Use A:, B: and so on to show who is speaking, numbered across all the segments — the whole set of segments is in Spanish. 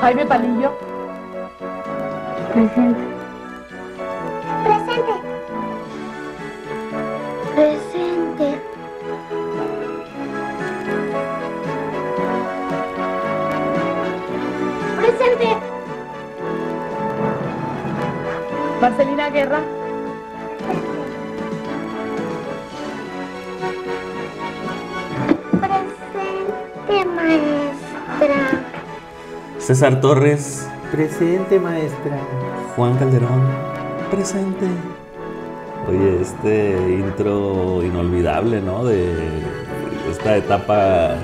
A: Jaime Palillo.
B: Presente.
C: Presente.
B: Presente.
C: Presente.
A: Marcelina Guerra.
D: César Torres,
E: Presente, maestra.
D: Juan Calderón, presente. Oye, este intro inolvidable, ¿no? De esta etapa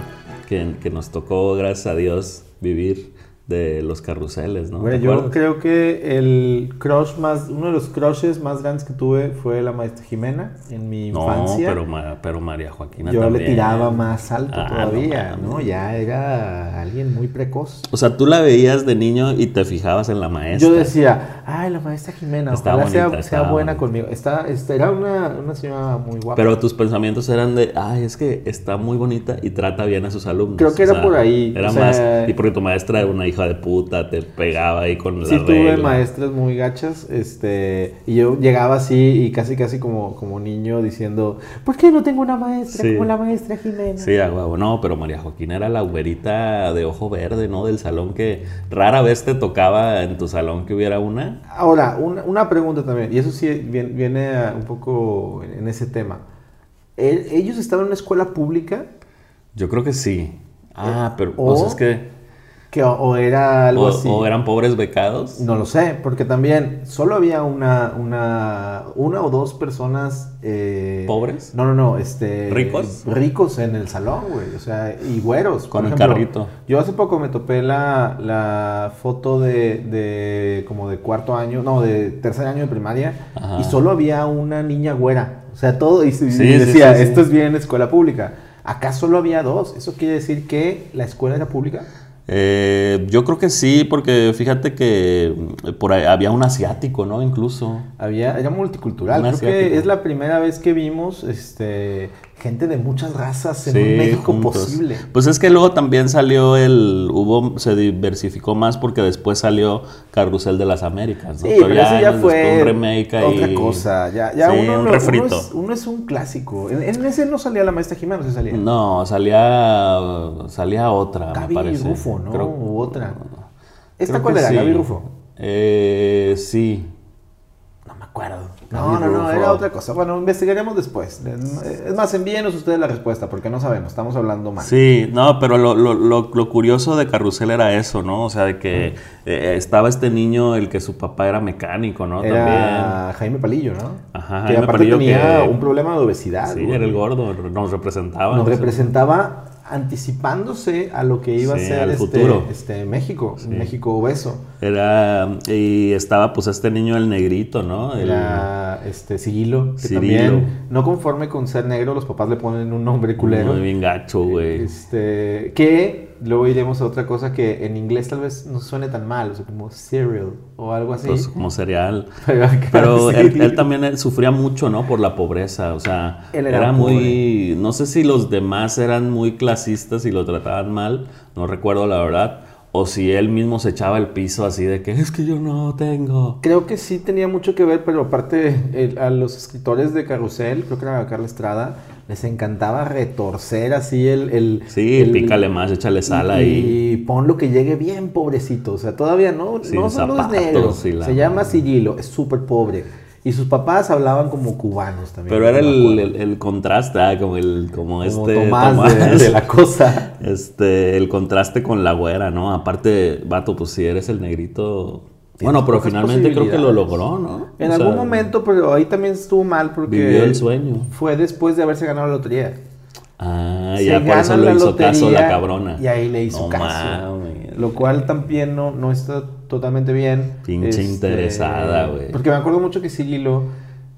D: que, que nos tocó, gracias a Dios, vivir de los carruseles, ¿no?
E: Bueno,
D: ¿Te
E: yo
D: acuerdas?
E: creo que el crush más, uno de los crushes más grandes que tuve fue la maestra Jimena en mi
D: No,
E: infancia.
D: pero, Ma- pero María Joaquina
E: yo
D: también.
E: le tiraba más alto
D: Ah,
E: todavía,
D: no
E: ¿no? Ya era alguien muy precoz.
D: O sea, tú la veías de niño y te fijabas en la maestra.
E: Yo decía, ay, la maestra Jimena,
D: Está
E: ojalá sea,
D: bonita,
E: sea
D: está
E: buena
D: bonita.
E: conmigo. Está, este, era una, una señora muy guapa.
D: Pero tus pensamientos eran de, ay, es que está muy bonita y trata bien a sus alumnos.
E: Creo que
D: O
E: era
D: sea,
E: por ahí,
D: Era
E: o sea-
D: más, y porque tu maestra era una hija de puta, te pegaba ahí con la
E: Sí tuve maestras muy gachas, este, y yo llegaba así y casi casi como, como niño diciendo, ¿por qué no tengo una maestra
D: Sí.
E: como la maestra Jimena?
D: Sí, a huevo. No, pero María Joaquina era la güerita de ojo verde, ¿no? Del salón que rara vez te tocaba en tu salón que hubiera una.
E: Ahora, una, una pregunta también, y eso sí viene, viene a- un poco en ese tema. ¿El- ¿Ellos estaban en una escuela pública
D: Yo creo que sí. Ah, pero
E: o-
D: o sea, es que...
E: que, o, o era algo
D: O,
E: así?
D: o eran pobres becados.
E: No lo sé, porque también solo había una, una, una o dos personas... eh,
D: ¿Pobres?
E: No, no, no, este...
D: ¿Ricos?
E: Ricos en el salón, güey, o sea, y güeros.
D: Con
E: por
D: el
E: ejemplo.
D: carrito.
E: Yo hace poco me topé la, la foto de, de como de cuarto año, no, de tercer año de primaria,
D: Ajá.
E: y solo había una niña güera, o sea, todo, y, y
D: sí,
E: decía,
D: sí, sí.
E: esto es bien escuela pública. Acá solo había dos, ¿eso quiere decir que la escuela era pública?
D: Eh, yo creo que sí, porque fíjate que mm, por ahí había un asiático, ¿no? Incluso.
E: Había, era multicultural.
D: Un
E: Creo
D: asiático.
E: que es la primera vez que vimos este, gente de muchas razas en
D: Sí,
E: un México
D: juntos.
E: posible.
D: Pues es que luego también salió el, hubo, se diversificó más porque después salió Carrusel de las Américas, ¿no?
E: Sí, pero eso ya fue
D: un remake ahí.
E: otra cosa. Ya, ya
D: Sí,
E: uno,
D: un refrito.
E: uno es, uno es un clásico. En, en ese no salía la maestra Jimena, no se salía.
D: No, salía, salía otra,
E: Gaby
D: me parece.
E: Rufo, ¿no?
D: Creo-
E: U otra. ¿Esta cuál era?
D: sí.
E: Gaby Rufo.
D: Eh, sí.
E: No acuerdo. No, no, era otra cosa. Bueno, investigaremos después. Es más, envíenos ustedes la respuesta porque no sabemos, estamos hablando mal.
D: Sí, no, pero lo, lo, lo, lo curioso de Carrusel era eso, ¿no? O sea, de que eh, estaba este niño, el que su papá era mecánico, ¿no? También.
E: Era Jaime Palillo, ¿no?
D: Ajá,
E: que aparte
D: Palillo
E: tenía
D: que-
E: un problema de obesidad.
D: Sí,
E: güey.
D: era el gordo, nos representaba.
E: Nos representaba anticipándose a lo que iba
D: Sí,
E: a ser este,
D: futuro.
E: este México,
D: Sí.
E: México obeso.
D: Era, y estaba pues este niño, el negrito, ¿no? El-
E: Era este Cirilo, que
D: Cirilo.
E: también no conforme con ser negro, los papás le ponen un nombre culero.
D: Muy bien gacho, güey.
E: Este, que luego iremos a otra cosa que en inglés tal vez no suene tan mal, o sea, como cereal o algo así.
D: Pues como cereal.
E: Pero,
D: él, él también él sufría mucho, ¿no? Por la pobreza. O sea,
E: Él
D: era,
E: era
D: muy. No sé si los demás eran muy clasistas y lo trataban mal. No recuerdo la verdad. O si él mismo se echaba el piso así de que es que yo no tengo.
E: Creo que sí tenía mucho que ver, pero aparte el- a los escritores de Carrusel, creo que era Carla Estrada, les encantaba retorcer así el... el
D: Sí,
E: el-
D: pícale más, échale sal
E: y,
D: ahí.
E: y ponlo que llegue bien pobrecito, o sea, todavía no,
D: Sin
E: no solo es
D: zapatos
E: negro,
D: y la
E: se llama. Cirilo, es súper pobre. Y sus papás hablaban como cubanos también.
D: Pero era el, el- el contraste, ah, como el como,
E: Como
D: este
E: Tomás, de- de la cosa.
D: Este, el contraste con la güera, ¿no? Aparte, vato, pues si eres el negrito. Bueno, pero finalmente creo que lo logró, ¿no?
E: En
D: O
E: algún
D: sea,
E: momento, pero ahí también estuvo mal porque...
D: Vivió el sueño.
E: Fue después de haberse ganado la lotería.
D: Ah,
E: Se
D: ya por eso le hizo caso la cabrona.
E: Y ahí le hizo
D: No
E: caso.
D: mames.
E: Lo cual también no, no está totalmente bien.
D: Pinche interesada, güey.
E: Porque me acuerdo mucho que Cirilo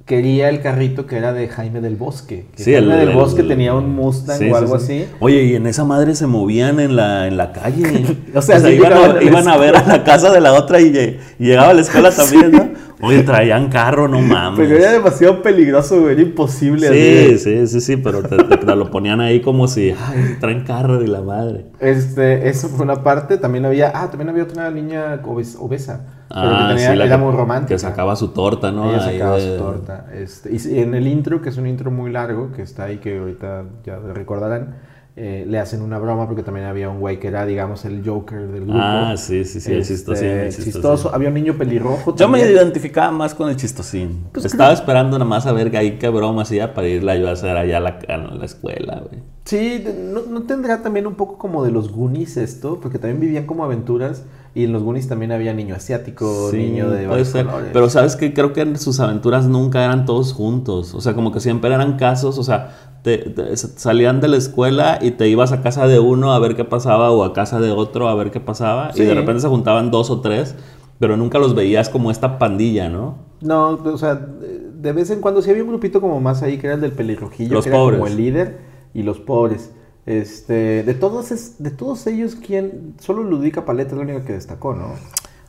E: quería el carrito que era de Jaime del Bosque. Que
D: Sí,
E: Jaime
D: el-
E: del
D: el-
E: Bosque tenía un Mustang
D: Sí,
E: o algo
D: sí.
E: así.
D: Oye, y en esa madre se movían en la, en la calle.
E: O sea, sí
D: iban,
E: llegaban a
D: a,
E: la
D: iban a ver a la casa de la otra y, lle- y llegaba a la escuela también, ¿no? Oye, traían carro, no mames.
E: Pero era demasiado peligroso, güey, era imposible.
D: Sí,
E: de-
D: sí, sí, sí, pero te, te- te lo ponían ahí como si, ay, traen carro y la madre.
E: Este, eso fue una parte. También había, ah, también había otra niña obes- obesa. Pero que
D: Ah,
E: tenía,
D: sí, la
E: era
D: que-
E: muy romántica.
D: Que sacaba su torta, ¿no?
E: Ella sacaba
D: de-
E: su torta. Este, y en el intro, que es un intro muy largo, que está ahí, que ahorita ya recordarán, eh, le hacen una broma porque también había un güey que era, digamos, el Joker del grupo.
D: Ah, sí, sí, sí, el
E: Este,
D: chistosín, el chistosín.
E: chistoso. Había un niño pelirrojo.
D: Yo me
E: también.
D: identificaba más con el chistosín.
E: Pues
D: Estaba
E: creo-
D: esperando nada más a ver ahí qué broma hacía para irla a hacer allá a la, a la escuela, güey.
E: Sí, no, no tendrá también un poco como de los Goonies esto, porque también vivían como aventuras y en los Goonies también había niño asiático,
D: Sí,
E: niño de
D: puede
E: varios
D: ser.
E: colores.
D: Pero sabes que creo que en sus aventuras nunca eran todos juntos. O sea, como que siempre eran casos, o sea, te- te- salían de la escuela y te ibas a casa de uno a ver qué pasaba o a casa de otro a ver qué pasaba.
E: Sí.
D: Y de repente se juntaban dos o tres, pero nunca los veías como esta pandilla, ¿no?
E: No, o sea, de vez en cuando sí había un grupito como más ahí que era el del pelirrojillo,
D: Los
E: que era
D: pobres.
E: como el líder y los pobres. Este, de todos es- de todos ellos quién solo Ludica Paleta es la única que destacó, ¿no?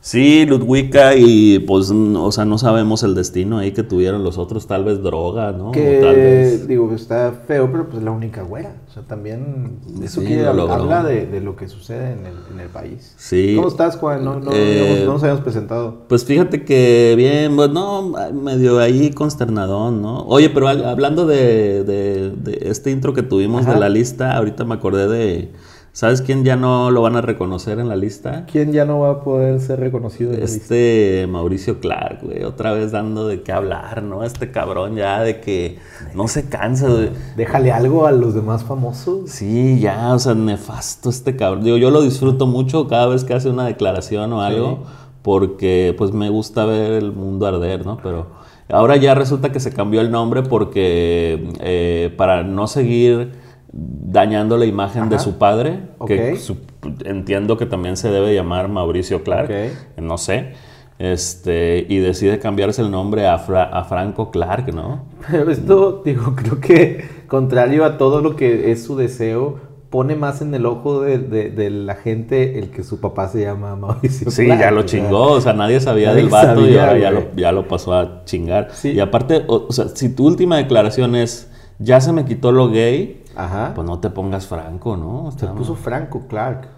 D: Sí, Ludwika y pues, o sea, no sabemos el destino ahí que tuvieron los otros, tal vez droga, ¿no? O
E: Que
D: tal vez...
E: digo, está feo, pero pues la única güera. O sea, también eso
D: Sí, lo logró.
E: habla de, de lo que sucede en el, en el país.
D: Sí.
E: ¿Cómo estás, Juan? No, no,
D: Eh,
E: no- no nos habíamos presentado.
D: Pues fíjate que bien, pues no, medio ahí consternadón, ¿no? Oye, pero hablando de, de- de este intro que tuvimos
E: Ajá.
D: de la lista, ahorita me acordé de, ¿sabes quién ya no lo van a reconocer en la lista?
E: ¿Quién ya no va a poder ser reconocido en la lista?
D: Este Mauricio Clark, güey, otra vez dando de qué hablar, ¿no? Este cabrón ya de que no se cansa.
E: Déjale algo a los demás famosos.
D: Sí, ya, o sea, nefasto este cabrón. Digo, yo lo disfruto mucho cada vez que hace una declaración o algo, porque pues me gusta ver el mundo arder, ¿no? Pero ahora ya resulta que se cambió el nombre porque eh, para no seguir dañando la imagen de su padre, que
E: Ok.
D: su- entiendo que también se debe llamar Mauricio Clark,
E: Ok.
D: no sé, este, y decide cambiarse el nombre a, Fra- a Franco Clark, ¿no?
E: Pero esto, digo, creo que contrario a todo lo que es su deseo, pone más en el ojo de, de- de la gente el que su papá se llama Mauricio.
D: Sí,
E: Clark,
D: ya lo chingó, o sea, nadie sabía
E: nadie
D: del vato y ahora ya lo, ya lo pasó a chingar.
E: Sí.
D: Y aparte, o, o sea, si tu última declaración es, ya se me quitó lo gay,
E: Ajá.
D: pues no te pongas franco, ¿no?
E: se puso Franco Clark.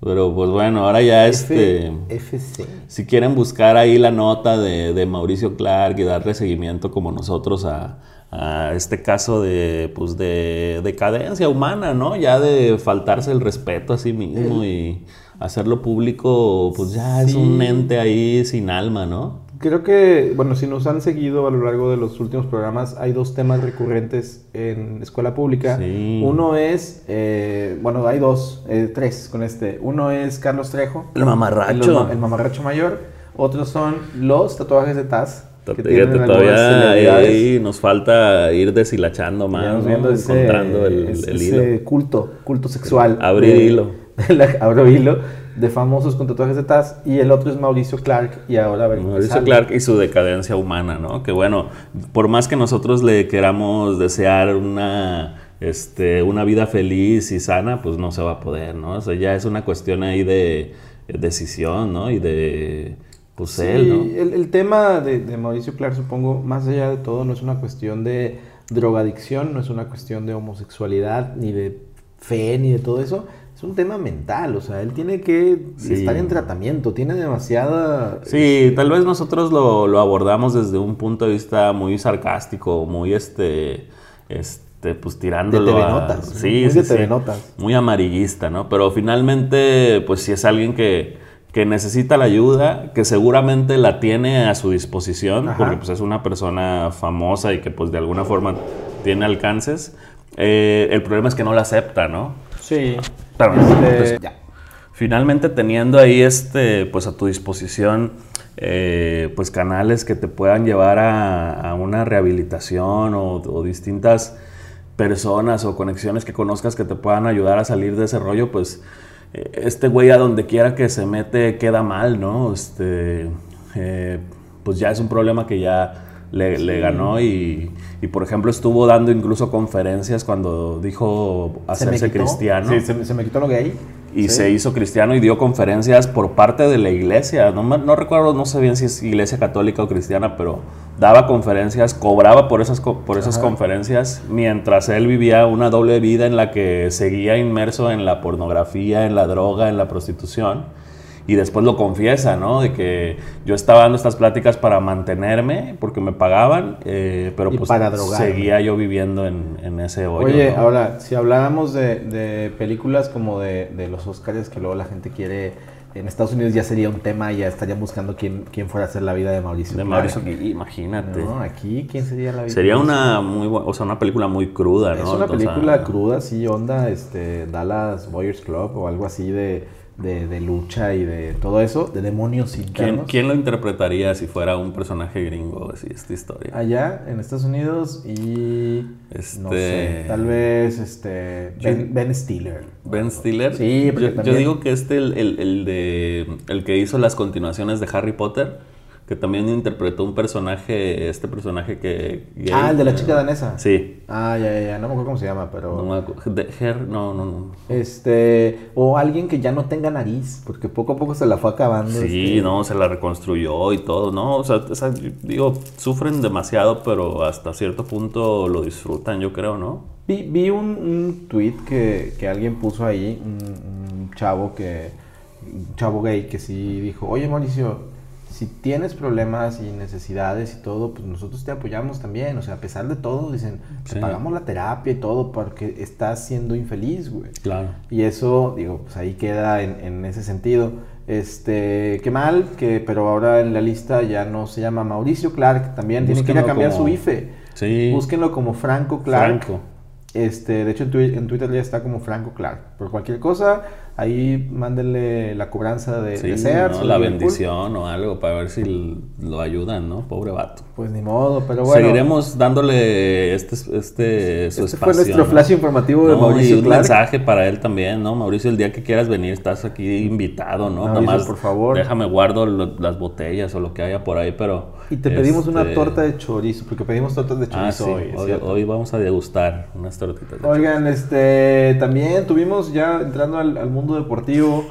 D: Pero pues bueno, ahora ya este...
E: F- FC.
D: Si quieren buscar ahí la nota de, de Mauricio Clark y darle seguimiento como nosotros a, a este caso de, pues de decadencia humana, ¿no? Ya de faltarse el respeto a sí mismo y hacerlo público, pues ya es un ente ahí sin alma, ¿no?
E: Creo que, bueno, si nos han seguido a lo largo de los últimos programas, hay dos temas recurrentes en escuela pública.
D: Sí.
E: Uno es, eh, bueno, hay dos, eh, tres con este. Uno es Carlos Trejo,
D: El mamarracho.
E: el, ma- el mamarracho mayor. Otros son los tatuajes de Taz. que
D: Fíjate, todavía ahí nos falta ir deshilachando más, ¿no?
E: viendo ese,
D: encontrando el,
E: ese-
D: el
E: ese
D: hilo.
E: culto, culto sexual.
D: Abrir hilo.
E: abro hilo de famosos con tatuajes de Taz. Y el otro es Mauricio Clark. Y ahora a ver qué
D: Mauricio
E: sale.
D: Clark y su decadencia humana, ¿no? Que bueno, por más que nosotros le queramos desear una, este, una vida feliz y sana, pues no se va a poder, ¿no? O sea, ya es una cuestión ahí de decisión, ¿no? Y de, pues
E: Sí,
D: él, ¿no?
E: el, el tema de, de Mauricio Clark, supongo, más allá de todo, no es una cuestión de drogadicción, no es una cuestión de homosexualidad, ni de fe, ni de todo eso. Es un tema mental, o sea, él tiene que
D: Sí.
E: estar en tratamiento, tiene demasiada...
D: Sí, tal vez nosotros lo, lo abordamos desde un punto de vista muy sarcástico, muy este, este, pues tirándolo
E: De TV
D: a-
E: Notas,
D: sí,
E: muy
D: sí,
E: de
D: sí.
E: TV Notas.
D: muy amarillista, ¿no? Pero finalmente, pues si es alguien que, que necesita la ayuda, que seguramente la tiene a su disposición,
E: Ajá.
D: porque pues es una persona famosa y que pues de alguna forma tiene alcances. eh, el problema es que no la acepta, ¿no?
E: Sí. Este, ya.
D: Finalmente teniendo ahí este, pues a tu disposición, eh, pues canales que te puedan llevar a, a una rehabilitación o, o distintas personas o conexiones que conozcas que te puedan ayudar a salir de ese rollo, pues eh, este güey a donde quiera que se mete queda mal, ¿no? Este, eh, pues ya es un problema que ya le, le ganó y, y, por ejemplo, estuvo dando incluso conferencias cuando dijo hacerse cristiano.
E: Sí, se, se me quitó lo gay.
D: Y
E: Sí.
D: se hizo cristiano y dio conferencias por parte de la iglesia. No, no recuerdo, no sé bien si es iglesia católica o cristiana, pero daba conferencias, cobraba por esas, por esas
E: Ajá.
D: conferencias, mientras él vivía una doble vida en la que seguía inmerso en la pornografía, en la droga, en la prostitución. Y después lo confiesa, ¿no? De que yo estaba dando estas pláticas para mantenerme, porque me pagaban, eh, pero
E: Y
D: pues
E: para
D: seguía yo viviendo en, en ese hoyo.
E: Oye,
D: ¿no?
E: ahora, si habláramos de, de películas como de, de los Oscars que luego la gente quiere, en Estados Unidos ya sería un tema, ya estarían buscando quién, quién fuera a hacer la vida de Mauricio.
D: De
E: Clark.
D: Mauricio imagínate.
E: No, aquí, ¿quién sería la vida?
D: Sería
E: de
D: una muy o sea, una película muy cruda,
E: Es
D: ¿no?
E: una
D: O sea,
E: película cruda, sí, onda, este, Dallas Boyers Club o algo así de, de, de lucha y de todo eso, de demonios
D: ¿Quién,
E: internos.
D: quién lo interpretaría si fuera un personaje gringo así esta historia?
E: Allá en Estados Unidos y no
D: Este-
E: sé, tal vez este Ben, Ben Stiller.
D: Ben Stiller.
E: Sí, porque
D: yo, digo que este el, el, el de el que hizo las continuaciones de Harry Potter, que también interpretó un personaje, este personaje que gay.
E: Ah, el de la chica danesa.
D: Sí.
E: Ah, ya, ya, ya, no me acuerdo cómo se llama, pero
D: No, me acu- de Her- no, no, no.
E: este o alguien que ya no tenga nariz, porque poco a poco se la fue acabando.
D: Sí,
E: este.
D: no, se la reconstruyó y todo, ¿no? O sea, o sea, digo, sufren demasiado, pero hasta cierto punto lo disfrutan, yo creo, ¿no?
E: Vi, vi un, un tweet que, que alguien puso ahí, un, un chavo que, un chavo gay que sí dijo, oye Mauricio, si tienes problemas y necesidades y todo, pues nosotros te apoyamos también, o sea, a pesar de todo, dicen, te pagamos la terapia y todo porque estás siendo infeliz, güey.
D: Claro.
E: Y eso, digo, pues ahí queda en, en ese sentido. Este, qué mal, que, pero ahora en la lista ya no se llama Mauricio Clark, también tiene que ir a cambiar
D: como-
E: su IFE.
D: Sí.
E: Búsquenlo como Franco Clark.
D: Franco.
E: Este, de hecho en, Twi- en Twitter ya está como Franco Clark. Por cualquier cosa, ahí mándenle la cobranza de,
D: Sí,
E: de Sears
D: ¿no? la
E: Liverpool.
D: bendición o algo para ver si lo ayudan, ¿no? Pobre vato.
E: Pues ni modo, pero bueno.
D: Seguiremos dándole este, este su
E: Este fue
D: espacio.
E: nuestro
D: ¿no?
E: flash informativo de
D: No,
E: Mauricio
D: y un
E: Clark.
D: mensaje para él también, ¿no? Mauricio, el día que quieras venir estás aquí invitado, ¿no?
E: Mauricio,
D: Nomás
E: por favor.
D: Déjame guardo lo- las botellas o lo que haya por ahí, pero...
E: Y te pedimos una
D: este,
E: torta de chorizo, porque pedimos tortas de
D: Ah,
E: chorizo
D: sí.
E: hoy. ¿es
D: Hoy, hoy vamos a degustar unas tortitas. de
E: Oigan, este, también tuvimos ya entrando al, al mundo deportivo,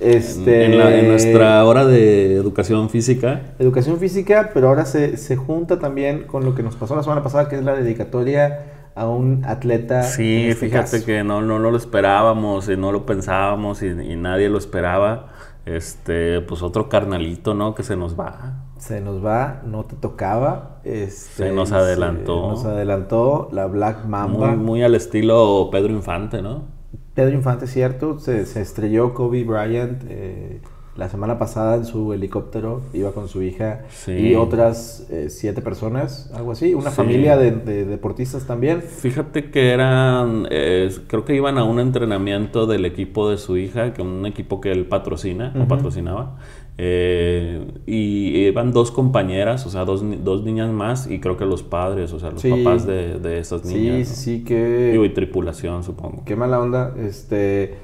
E: este,
D: En, la- en nuestra hora de educación física,
E: educación física, pero ahora se, se junta también con lo que nos pasó la semana pasada, que es la dedicatoria a un atleta.
D: sí,
E: este
D: fíjate
E: caso.
D: que no, no, no lo esperábamos y no lo pensábamos y, y nadie lo esperaba. Este, pues otro carnalito, ¿no? Que se nos va.
E: Se nos va, no te tocaba. Este,
D: Se nos adelantó.
E: nos adelantó la Black Mamba.
D: Muy, muy al estilo Pedro Infante, ¿no?
E: Pedro Infante, cierto, se, estrelló Kobe Bryant eh, la semana pasada en su helicóptero, iba con su hija
D: Sí.
E: y otras eh, siete personas, algo así, una
D: Sí.
E: familia de, de deportistas también.
D: Fíjate que eran, eh, creo que iban a un entrenamiento del equipo de su hija, que un equipo que él patrocina o patrocinaba, eh, y iban dos compañeras, o sea, dos, dos niñas más, y creo que los padres, o sea, los
E: Sí.
D: papás de, de esas niñas.
E: sí,
D: ¿no?
E: sí, que...
D: Digo, y tripulación, supongo.
E: Qué mala onda. Este,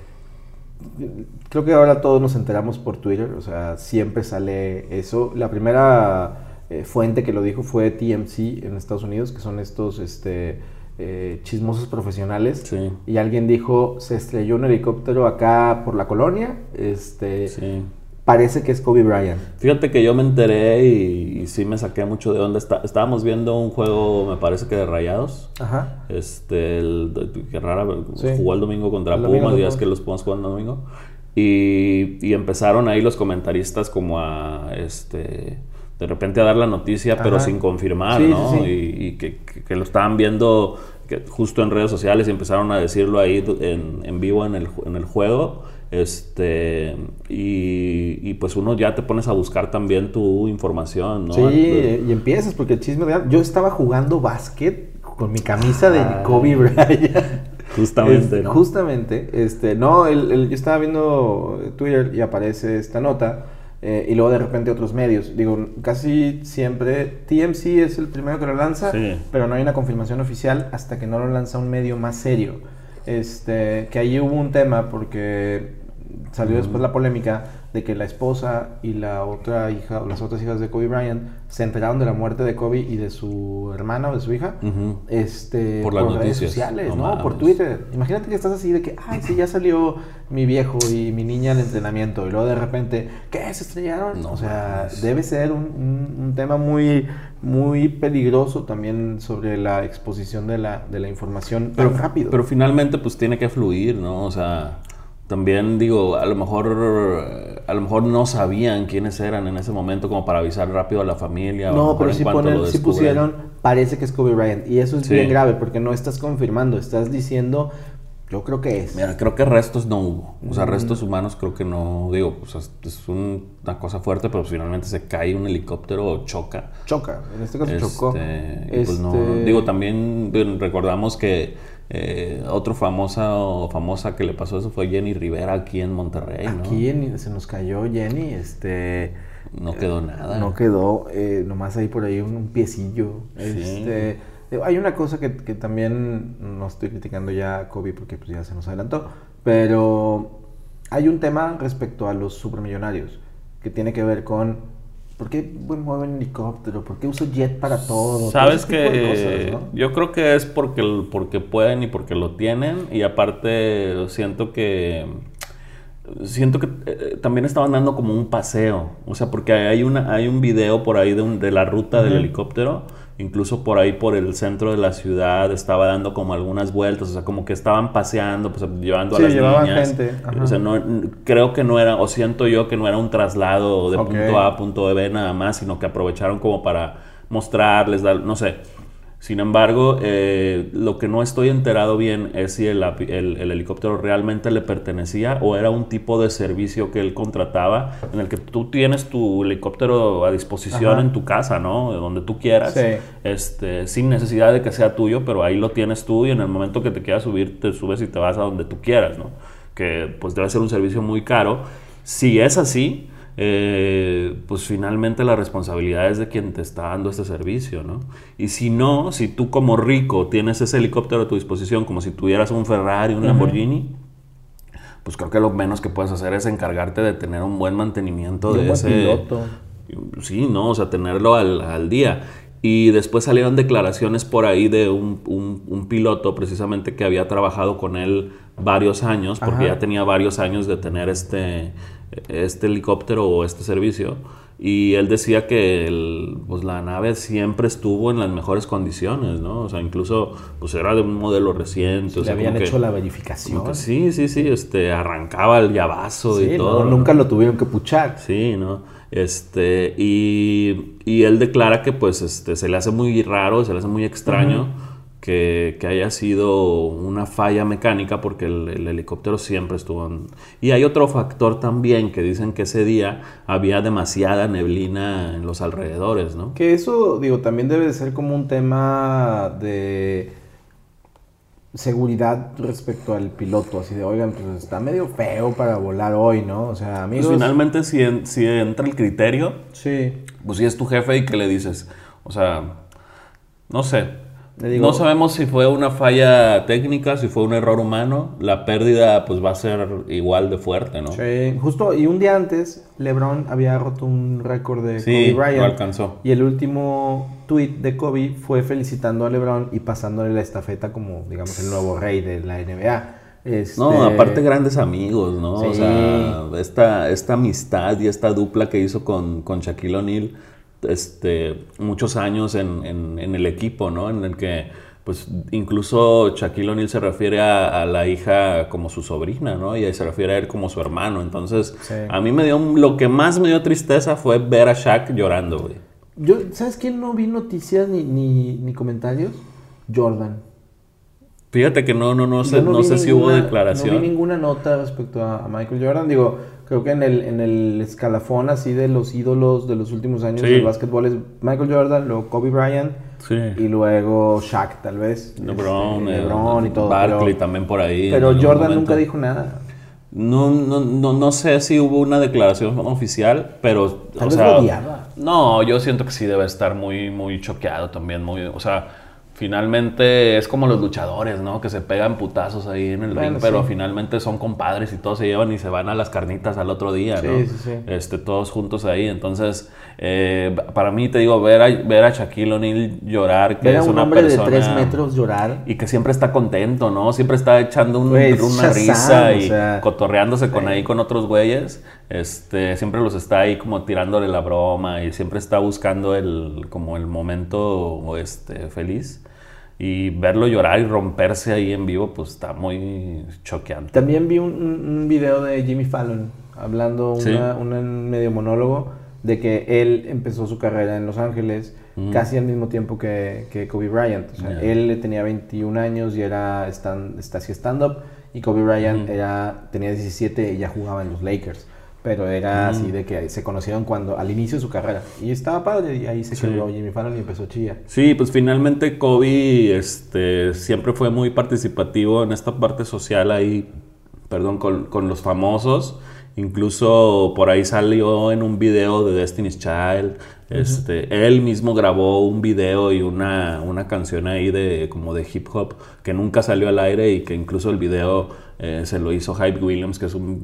E: creo que ahora todos nos enteramos por Twitter, o sea, siempre sale eso. La primera eh, fuente que lo dijo fue TMC en Estados Unidos, que son estos este, eh, chismosos profesionales.
D: Sí.
E: Y alguien dijo, se estrelló un helicóptero acá por la colonia. Este,
D: Sí.
E: Parece que es Kobe Bryant.
D: Fíjate que yo me enteré y, y sí me saqué mucho de onda. Está- estábamos viendo un juego, me parece que de Rayados.
E: Ajá.
D: Este, el, que rara,
E: Sí.
D: jugó el domingo contra
E: El domingo
D: Pumas,
E: contra
D: es que los Pumas juegan el domingo. Y, y empezaron ahí los comentaristas como a, este, de repente a dar la noticia, pero sin confirmar,
E: Sí,
D: ¿no?
E: sí.
D: Y, y que, que- que lo estaban viendo que justo en redes sociales y empezaron a decirlo ahí en, en vivo en el, en el juego. Este, y, y pues uno ya te pones a buscar también tu información, ¿no?
E: Sí,
D: De-
E: y empiezas porque el chisme real. Yo estaba jugando básquet con mi camisa de
D: Ah.
E: Kobe Bryant.
D: Justamente, ¿no?
E: Justamente, este, no, el- el- yo estaba viendo Twitter y aparece esta nota eh, y luego de repente otros medios. Digo, casi siempre TMC es el primero que lo lanza,
D: Sí.
E: pero no hay una confirmación oficial hasta que no lo lanza un medio más serio. Este, que ahí hubo un tema porque salió después la polémica de que la esposa y la otra hija, o las otras hijas de Kobe Bryant, se enteraron de la muerte de Kobe y de su hermana o de su hija, este,
D: Por las
E: redes
D: noticias.
E: sociales,
D: No
E: ¿no? Por. Twitter. Imagínate que estás así de que, ay, sí, ya salió mi viejo y mi niña al entrenamiento, y luego de repente, ¿qué? ¿Se estrellaron?
D: No
E: o sea,
D: mames.
E: debe ser un, un- un tema muy, muy peligroso también sobre la exposición de la, de la información
D: pero
E: rápido.
D: Pero finalmente pues tiene que fluir, ¿no? O sea, también digo, a lo mejor a lo mejor no sabían quiénes eran en ese momento como para avisar rápido a la familia. o
E: No,
D: mejor
E: pero
D: cuanto
E: ponen,
D: descubren.
E: pusieron, parece que es Kobe Bryant. Y eso es
D: Sí.
E: bien grave porque no estás confirmando, estás diciendo, yo creo que es.
D: Mira, creo que restos no hubo. O
E: Mm.
D: sea, restos humanos creo que no. Digo, pues es, es un- una cosa fuerte, pero finalmente se cae un helicóptero o choca.
E: Choca, en este caso
D: Este,
E: chocó.
D: y pues no,
E: Este,
D: digo, también recordamos que eh, otro famosa o famosa que le pasó eso fue Jenny Rivera aquí en Monterrey, ¿no?
E: Aquí en- se nos cayó Jenny, este...
D: No quedó nada.
E: No quedó, eh, nomás ahí por ahí un, un piecillo.
D: Sí.
E: Este, hay una cosa que, que también no estoy criticando ya a Kobe porque pues, ya se nos adelantó, pero hay un tema respecto a los supermillonarios que tiene que ver con por qué mueven helicóptero, por qué uso jet para todo.
D: Sabes
E: todo
D: que
E: cosas, ¿no?
D: yo creo que es porque, porque pueden y porque lo tienen y aparte siento que siento que eh, también estaban dando como un paseo, o sea, porque hay una hay un video por ahí de, un- de la ruta del helicóptero, incluso por ahí por el centro de la ciudad estaba dando como algunas vueltas, o sea, como que estaban paseando, pues llevando
E: Sí,
D: a las
E: llevaban
D: niñas.
E: gente, ajá.
D: O sea, no, creo que no era, o siento yo que no era un traslado de punto A a punto B nada más, sino que aprovecharon como para mostrarles, dar, no sé. Sin embargo, eh, lo que no estoy enterado bien es si el, api- el- el helicóptero realmente le pertenecía o era un tipo de servicio que él contrataba en el que tú tienes tu helicóptero a disposición
E: Ajá.
D: en tu casa, ¿no? De donde tú quieras,
E: Sí.
D: este, sin necesidad de que sea tuyo, pero ahí lo tienes tú y en el momento que te quieras subir, te subes y te vas a donde tú quieras, ¿no? Que pues debe ser un servicio muy caro. Si es así, eh, pues finalmente la responsabilidad es de quien te está dando este servicio, ¿no? Y si no, si tú como rico tienes ese helicóptero a tu disposición, como si tuvieras un Ferrari, un Lamborghini, pues creo que lo menos que puedes hacer es encargarte de tener un buen mantenimiento de
E: buen
D: ese
E: piloto.
D: Sí, no, o sea, tenerlo al, al día. Y después salieron declaraciones por ahí de un, un- un piloto precisamente que había trabajado con él varios años, porque
E: Ajá.
D: ya tenía varios años de tener este, este helicóptero o este servicio. Y él decía que el- pues la nave siempre estuvo en las mejores condiciones, ¿no? O sea, incluso pues era de un modelo reciente. O
E: Le
D: sea,
E: habían
D: como que-
E: hecho la verificación.
D: que sí, sí, sí, este, arrancaba el llavazo
E: Sí,
D: y todo. ¿no?
E: nunca lo tuvieron que puchar.
D: Sí, ¿no? Este, y, y él declara que pues este, se le hace muy raro, se le hace muy extraño que, que haya sido una falla mecánica porque el, el helicóptero siempre estuvo en... Y hay otro factor también que dicen que ese día había demasiada neblina en los alrededores, ¿no?
E: Que eso, digo, también debe de ser como un tema de seguridad respecto al piloto, así de, oigan, pues está medio feo para volar hoy, ¿no? O sea,
D: Pues
E: amigos...
D: finalmente si, en- si entra el criterio,
E: Sí.
D: pues si es tu jefe y que le dices, o sea, no sé.
E: Digo-
D: no sabemos si fue una falla técnica, si fue un error humano. La pérdida pues va a ser igual de fuerte, ¿no?
E: Sí, justo, y un día antes, LeBron había roto un récord de
D: Sí,
E: Kobe Bryant.
D: lo alcanzó.
E: Y el último tweet de Kobe fue felicitando a LeBron y pasándole la estafeta como, digamos, el nuevo rey de la NBA. Este,
D: No, aparte grandes amigos, ¿no? O sea, esta, esta amistad y esta dupla que hizo con, con Shaquille O'Neal, este, muchos años en, en- en el equipo, ¿no? En el que, pues, incluso Shaquille O'Neal se refiere a, a la hija como su sobrina, ¿no? Y se refiere a él como su hermano. Entonces,
E: Sí.
D: a mí me dio, lo que más me dio tristeza fue ver a Shaq llorando, güey.
E: Yo, ¿Sabes quién no vi noticias ni, ni, ni comentarios? Jordan.
D: Fíjate que no, no, no sé, no sé si hubo declaración.
E: No vi ninguna nota respecto a, a Michael Jordan. Digo, creo que en el, en el escalafón así de los ídolos de los últimos años
D: Sí.
E: del básquetbol es Michael Jordan, luego Kobe Bryant
D: Sí.
E: y luego Shaq tal vez.
D: LeBron,
E: Este,
D: eh,
E: LeBron y todo.
D: Barkley
E: pero,
D: también por ahí.
E: pero Jordan
D: momento.
E: nunca dijo nada.
D: No, no, no, no sé si hubo una declaración oficial, pero.
E: Tal
D: o
E: vez
D: sea,
E: lo odiaba.
D: No, yo siento que sí debe estar muy, muy choqueado también. Muy, o sea, finalmente es como los luchadores, ¿no? Que se pegan putazos ahí en el
E: Bueno,
D: ring, pero
E: sí.
D: finalmente son compadres y todos se llevan y se van a las carnitas al otro día,
E: Sí,
D: ¿no?
E: sí, sí.
D: Este, todos juntos ahí. Entonces, eh, para mí, te digo, ver a, ver a Shaquille O'Neal llorar, que
E: Ver a
D: es
E: un
D: una
E: hombre
D: persona...
E: de tres metros llorar.
D: Y que siempre está contento, ¿no? Siempre está echando un-
E: Güey, es
D: una
E: Shazam,
D: risa
E: o
D: y
E: sea,
D: cotorreándose con ahí con otros güeyes. Este, siempre los está ahí como tirándole la broma y siempre está buscando el, como el momento este, feliz. Y verlo llorar y romperse ahí en vivo, pues está muy choqueante.
E: También vi un, un- video de Jimmy Fallon hablando,
D: Sí.
E: un medio monólogo, de que él empezó su carrera en Los Ángeles
D: Mm.
E: casi al mismo tiempo que, que Kobe Bryant. O sea,
D: Ya.
E: él tenía 21 años y era stand, stand-up, y Kobe Bryant
D: Ujú.
E: era, tenía 17 y ya jugaba en los Lakers. Pero era
D: Mm.
E: así de que se conocieron cuando al inicio de su carrera. Y estaba padre, y ahí se
D: Sí.
E: quedó Jimmy Fallon y empezó a chillar.
D: Sí, pues finalmente Kobe este, siempre fue muy participativo en esta parte social ahí, perdón, con, con los famosos. Incluso por ahí salió en un video de Destiny's Child. Este, Él mismo grabó un video y una, una canción ahí de como de hip hop que nunca salió al aire y que incluso el video eh, se lo hizo Hype Williams, que es un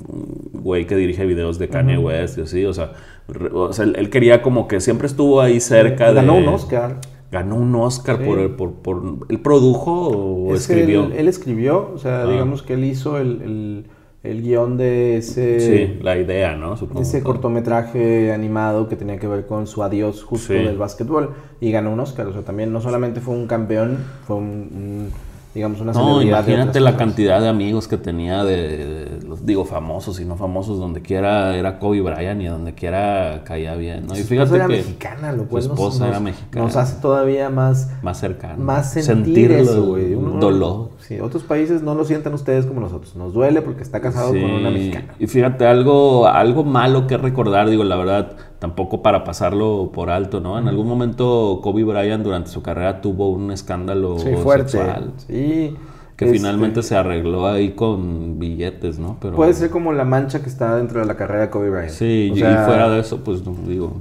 D: güey que dirige videos de Kanye West y así. O sea, re- o sea, él, él quería como que siempre estuvo ahí cerca de...
E: Ganó un Oscar.
D: Ganó un Oscar
E: Sí.
D: por, el- por, por... ¿Él produjo o
E: Es
D: escribió?
E: Él, él escribió, o sea,
D: Ah.
E: digamos que él hizo el, el, el guion de ese,
D: Sí, la idea, ¿no? Supongo.
E: ese cortometraje animado que tenía que ver con su adiós justo
D: Sí.
E: del básquetbol y ganó un Oscar. O sea, también no solamente fue un campeón, fue un, un, digamos, una
D: No, imagínate la cantidad de amigos que tenía de, de los digo famosos y no famosos, donde quiera era Kobe Bryant y donde quiera caía bien, ¿no? Y fíjate
E: era
D: que
E: mexicana, lo cual
D: su esposa
E: nos,
D: era mexicana.
E: nos hace todavía más,
D: más cercano,
E: más sentir
D: sentirlo,
E: eso, güey. Uno-
D: dolor.
E: Sí, otros países no lo sienten ustedes como nosotros. Nos duele porque está casado con una mexicana.
D: Y fíjate, algo, algo malo que recordar, digo, la verdad, tampoco para pasarlo por alto, ¿no? En algún momento Kobe Bryant durante su carrera tuvo un escándalo
E: Sí, fuerte.
D: sexual
E: Sí.
D: que
E: Este,
D: finalmente se arregló ahí con billetes, ¿no? Pero
E: Puede ser como la mancha que está dentro de la carrera de Kobe Bryant.
D: Sí,
E: O
D: y-
E: sea,
D: y fuera de eso, pues no, digo,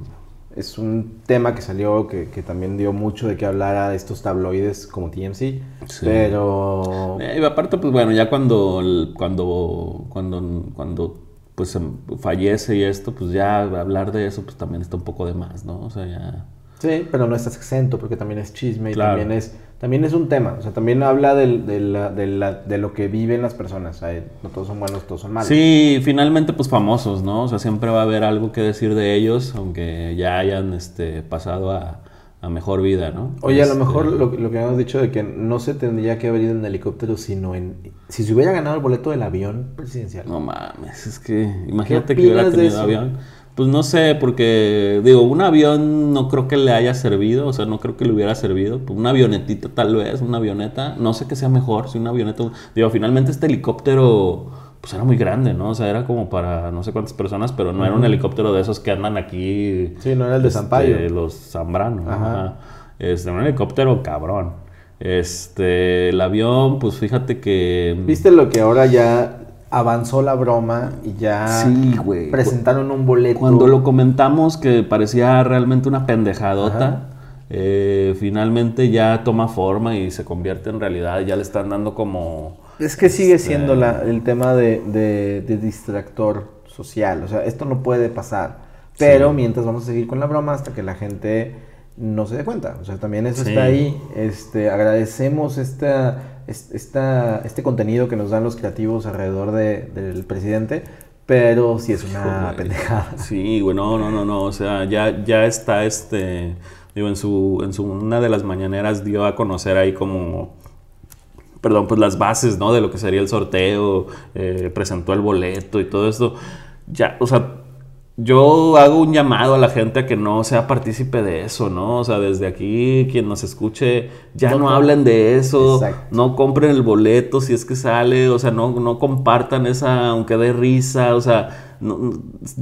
E: Es un tema que salió que, que también dio mucho de que hablar a estos tabloides como TMC. Pero.
D: Eh, y aparte, pues bueno, ya cuando, cuando, cuando, cuando pues em, fallece y esto, pues ya hablar de eso, pues también está un poco de más, ¿no? O sea, ya...
E: Sí, pero no estás exento porque también es chisme y
D: Claro.
E: también es también es un tema. O sea, también habla del- de, la- de la- de lo que viven las personas. O sea, no todos son buenos, todos son malos.
D: Sí, finalmente, pues famosos, ¿no? O sea, siempre va a haber algo que decir de ellos, aunque ya hayan este, pasado a, a mejor vida, ¿no?
E: Oye, a lo
D: Este,
E: mejor lo, lo que habíamos dicho de que no se tendría que haber ido en helicóptero, sino en... Si se hubiera ganado el boleto del avión presidencial.
D: No mames, es que imagínate que hubiera tenido avión. Pues no sé, porque digo, un avión no creo que le haya servido, o sea, no creo que le hubiera servido. Pues, Una avionetita tal vez, una avioneta, no sé qué sea mejor, si una avioneta, digo, finalmente este helicóptero pues era muy grande, ¿no? O sea, era como para no sé cuántas personas, pero no era un helicóptero de esos que andan aquí.
E: Sí, no era el de
D: este,
E: Sampaio.
D: Los Zambrano.
E: Ajá.
D: Este, un helicóptero cabrón. Este, el avión, pues fíjate que...
E: ¿Viste lo que ahora ya avanzó la broma y ya
D: Sí, güey.
E: presentaron un boleto?
D: Cuando lo comentamos que parecía realmente una pendejadota, eh, finalmente ya toma forma y se convierte en realidad. Ya le están dando como...
E: Es que sigue
D: Este-
E: siendo la- el tema de, de- de distractor social. O sea, esto no puede pasar. Pero
D: Sí.
E: mientras vamos a seguir con la broma hasta que la gente no se dé cuenta. O sea, también eso
D: Sí.
E: está ahí. Este, agradecemos esta, es- esta, este contenido que nos dan los creativos alrededor de- del presidente. Pero sí es una
D: Güey.
E: pendejada.
D: Sí, güey, no, no, no, no. O sea, ya, ya está este. Digo, en su, en su. Una de las mañaneras dio a conocer ahí como. Perdón, pues las bases, ¿no? De lo que sería el sorteo. eh, presentó el boleto y todo esto. Ya, o sea. Yo hago un llamado a la gente a que no sea partícipe de eso, ¿no? O sea, desde aquí, quien nos escuche, ya
E: No
D: hablen de eso,
E: Exacto.
D: no compren el boleto si es que sale, o sea, no, no compartan esa, aunque dé risa, o sea, no-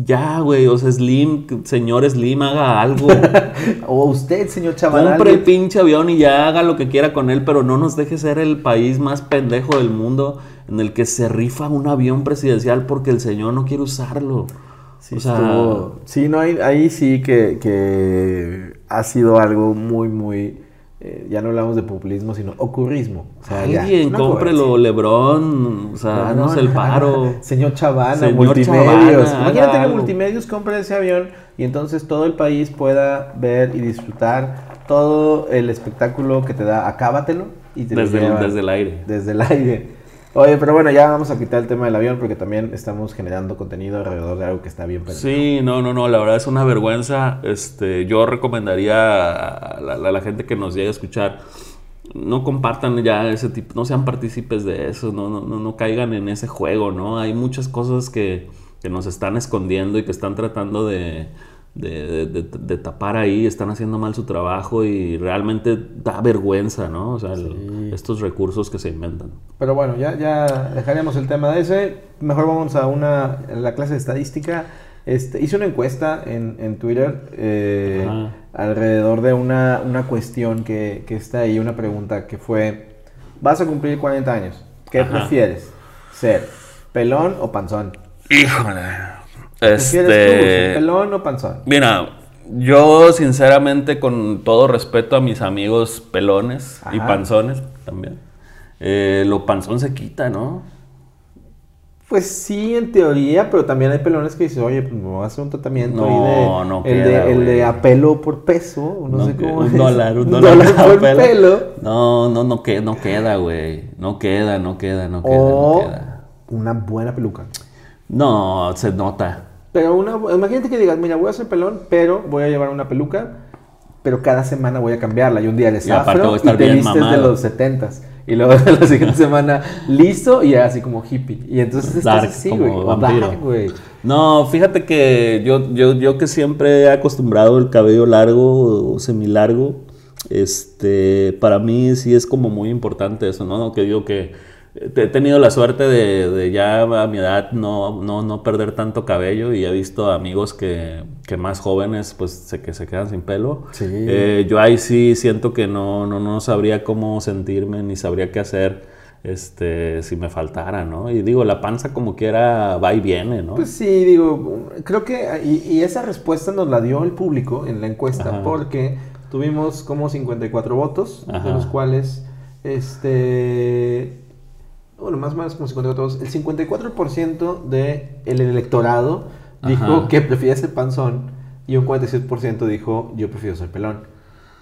D: ya, güey, o sea, Slim, señor Slim, haga algo.
E: O usted, señor chaval.
D: Compre el pinche avión y ya haga lo que quiera con él, pero no nos deje ser el país más pendejo del mundo en el que se rifa un avión presidencial porque el señor no quiere usarlo.
E: Sí,
D: o sea,
E: estuvo- sí, no, ahí, ahí sí que, que ha sido algo muy, muy eh, ya no hablamos de populismo, sino ocurrismo. O sea, ya,
D: Alguien,
E: una
D: cómprelo,
E: cobertura.
D: Lebrón, o sea,
E: No, no,
D: el paro.
E: Señor Chavana,
D: Señor
E: Multimedios.
D: Chavana,
E: Imagínate que. Multimedios compre ese avión y entonces todo el país pueda ver y disfrutar todo el espectáculo que te da. Acábatelo y te lo
D: Desde el,
E: llevan
D: desde el aire.
E: desde el aire. Oye, pero bueno, ya vamos a quitar el tema del avión porque también estamos generando contenido alrededor de algo que está bien pensado.
D: Sí, no, no, no, la verdad es una vergüenza. Este, yo recomendaría a la, a la gente que nos llegue a escuchar, no compartan ya ese tipo, no sean partícipes de eso, no, no, no, no caigan en ese juego, ¿no? Hay muchas cosas que, que nos están escondiendo y que están tratando de, de, de- de- de tapar ahí, están haciendo mal su trabajo y realmente da vergüenza, ¿no? O sea, el- estos recursos que se inventan.
E: Pero bueno, ya, ya dejaremos el tema de ese. Mejor vamos a una a la clase de estadística. Este, hice una encuesta en, en Twitter eh, alrededor de una, una cuestión que, que está ahí, una pregunta que fue, vas a cumplir 40 años, ¿qué
D: Ajá.
E: prefieres? ¿Ser pelón o panzón?
D: Híjole.
E: ¿Prefieres tú
D: Este...
E: ser pelón o panzón?
D: Mira, yo sinceramente con todo respeto a mis amigos pelones y panzones también, eh, lo panzón se quita, ¿no?
E: Pues sí, en teoría, pero también hay pelones que dicen, oye, pues me voy a hacer un tratamiento
D: No,
E: ahí de,
D: no
E: el,
D: queda,
E: de, el de apelo por peso, no, sé
D: que-
E: cómo
D: un
E: es.
D: dólar, un
E: Un
D: dólar,
E: por
D: pelo.
E: pelo.
D: No, no, no, que, no queda, güey. No queda, no queda, no queda,
E: O
D: no queda.
E: una buena peluca.
D: No, se nota.
E: Pero una, imagínate que digas, mira, voy a ser pelón, pero voy a llevar una peluca, pero cada semana voy a cambiarla. Y un día eres
D: Y
E: afro
D: voy a estar
E: y te
D: bien
E: vistes de los setentas. Y luego la siguiente semana listo y así como hippie. Y entonces estás así,
D: como
E: güey.
D: No, fíjate que yo, yo, yo que siempre he acostumbrado el cabello largo o semilargo, este, para mí sí es como muy importante eso, ¿no? Que digo que he tenido la suerte de, de ya a mi edad no, no, no perder tanto cabello y he visto amigos que, que más jóvenes pues se, que se quedan sin pelo.
E: Sí.
D: Eh, yo ahí sí siento que no, no, no sabría cómo sentirme ni sabría qué hacer este, si me faltara, ¿no? Y digo, la panza como quiera va y viene, ¿no?
E: Pues sí, digo, creo que, y, y esa respuesta nos la dio el público en la encuesta,
D: Ajá.
E: porque tuvimos como 54 votos, de
D: Ajá.
E: los cuales, este, bueno, más o menos como 54 votos, el 54% del electorado dijo
D: Ajá.
E: que prefiere ser panzón y un 46% dijo yo prefiero ser pelón.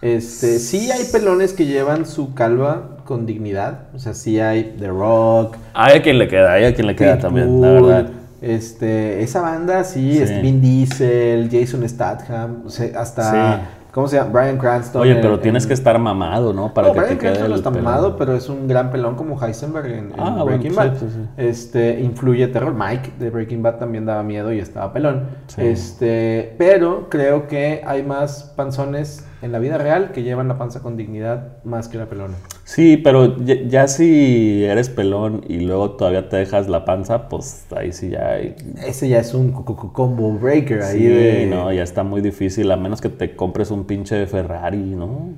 E: Este, sí hay pelones que llevan su calva con dignidad, o sea, sí hay The Rock,
D: Hay a quien le queda, hay a quien le queda también, la verdad.
E: Este, esa banda, sí,
D: Sí.
E: es Vin Diesel, Jason Statham, o sea, hasta,
D: Sí.
E: ¿Cómo se llama? Brian Cranston.
D: Oye,
E: en-
D: pero tienes
E: en-
D: que estar mamado, ¿no? Para
E: no,
D: que
E: Bryan
D: te quede
E: Cranston no está mamado, pero es un gran pelón como Heisenberg en,
D: Ah,
E: Breaking Bad.
D: sí, sí.
E: Este, influye terror. Mike de Breaking Bad también daba miedo y estaba pelón.
D: Sí.
E: Este, pero creo que hay más panzones en la vida real que llevan la panza con dignidad más que la pelona.
D: Sí, pero ya, ya si eres pelón y luego todavía te dejas la panza, pues ahí sí ya hay...
E: Ese ya es un co- co- combo breaker ahí
D: Sí,
E: de...
D: no, ya está muy difícil, a menos que te compres un pinche Ferrari, ¿no?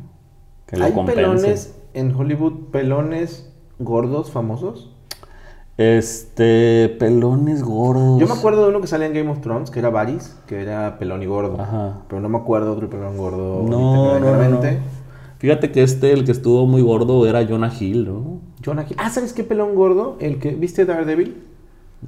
D: Que lo
E: ¿Hay pelones en Hollywood, pelones gordos famosos?
D: Este, pelones gordos.
E: Yo me acuerdo de uno que salía en Game of Thrones, que era Varys, que era pelón y gordo.
D: Ajá.
E: Pero no me acuerdo de otro pelón gordo.
D: No, no. Fíjate que este, el que estuvo muy gordo, era Jonah Hill, ¿no?
E: Jonah Hill. Ah, ¿sabes qué pelón gordo? El que viste Daredevil.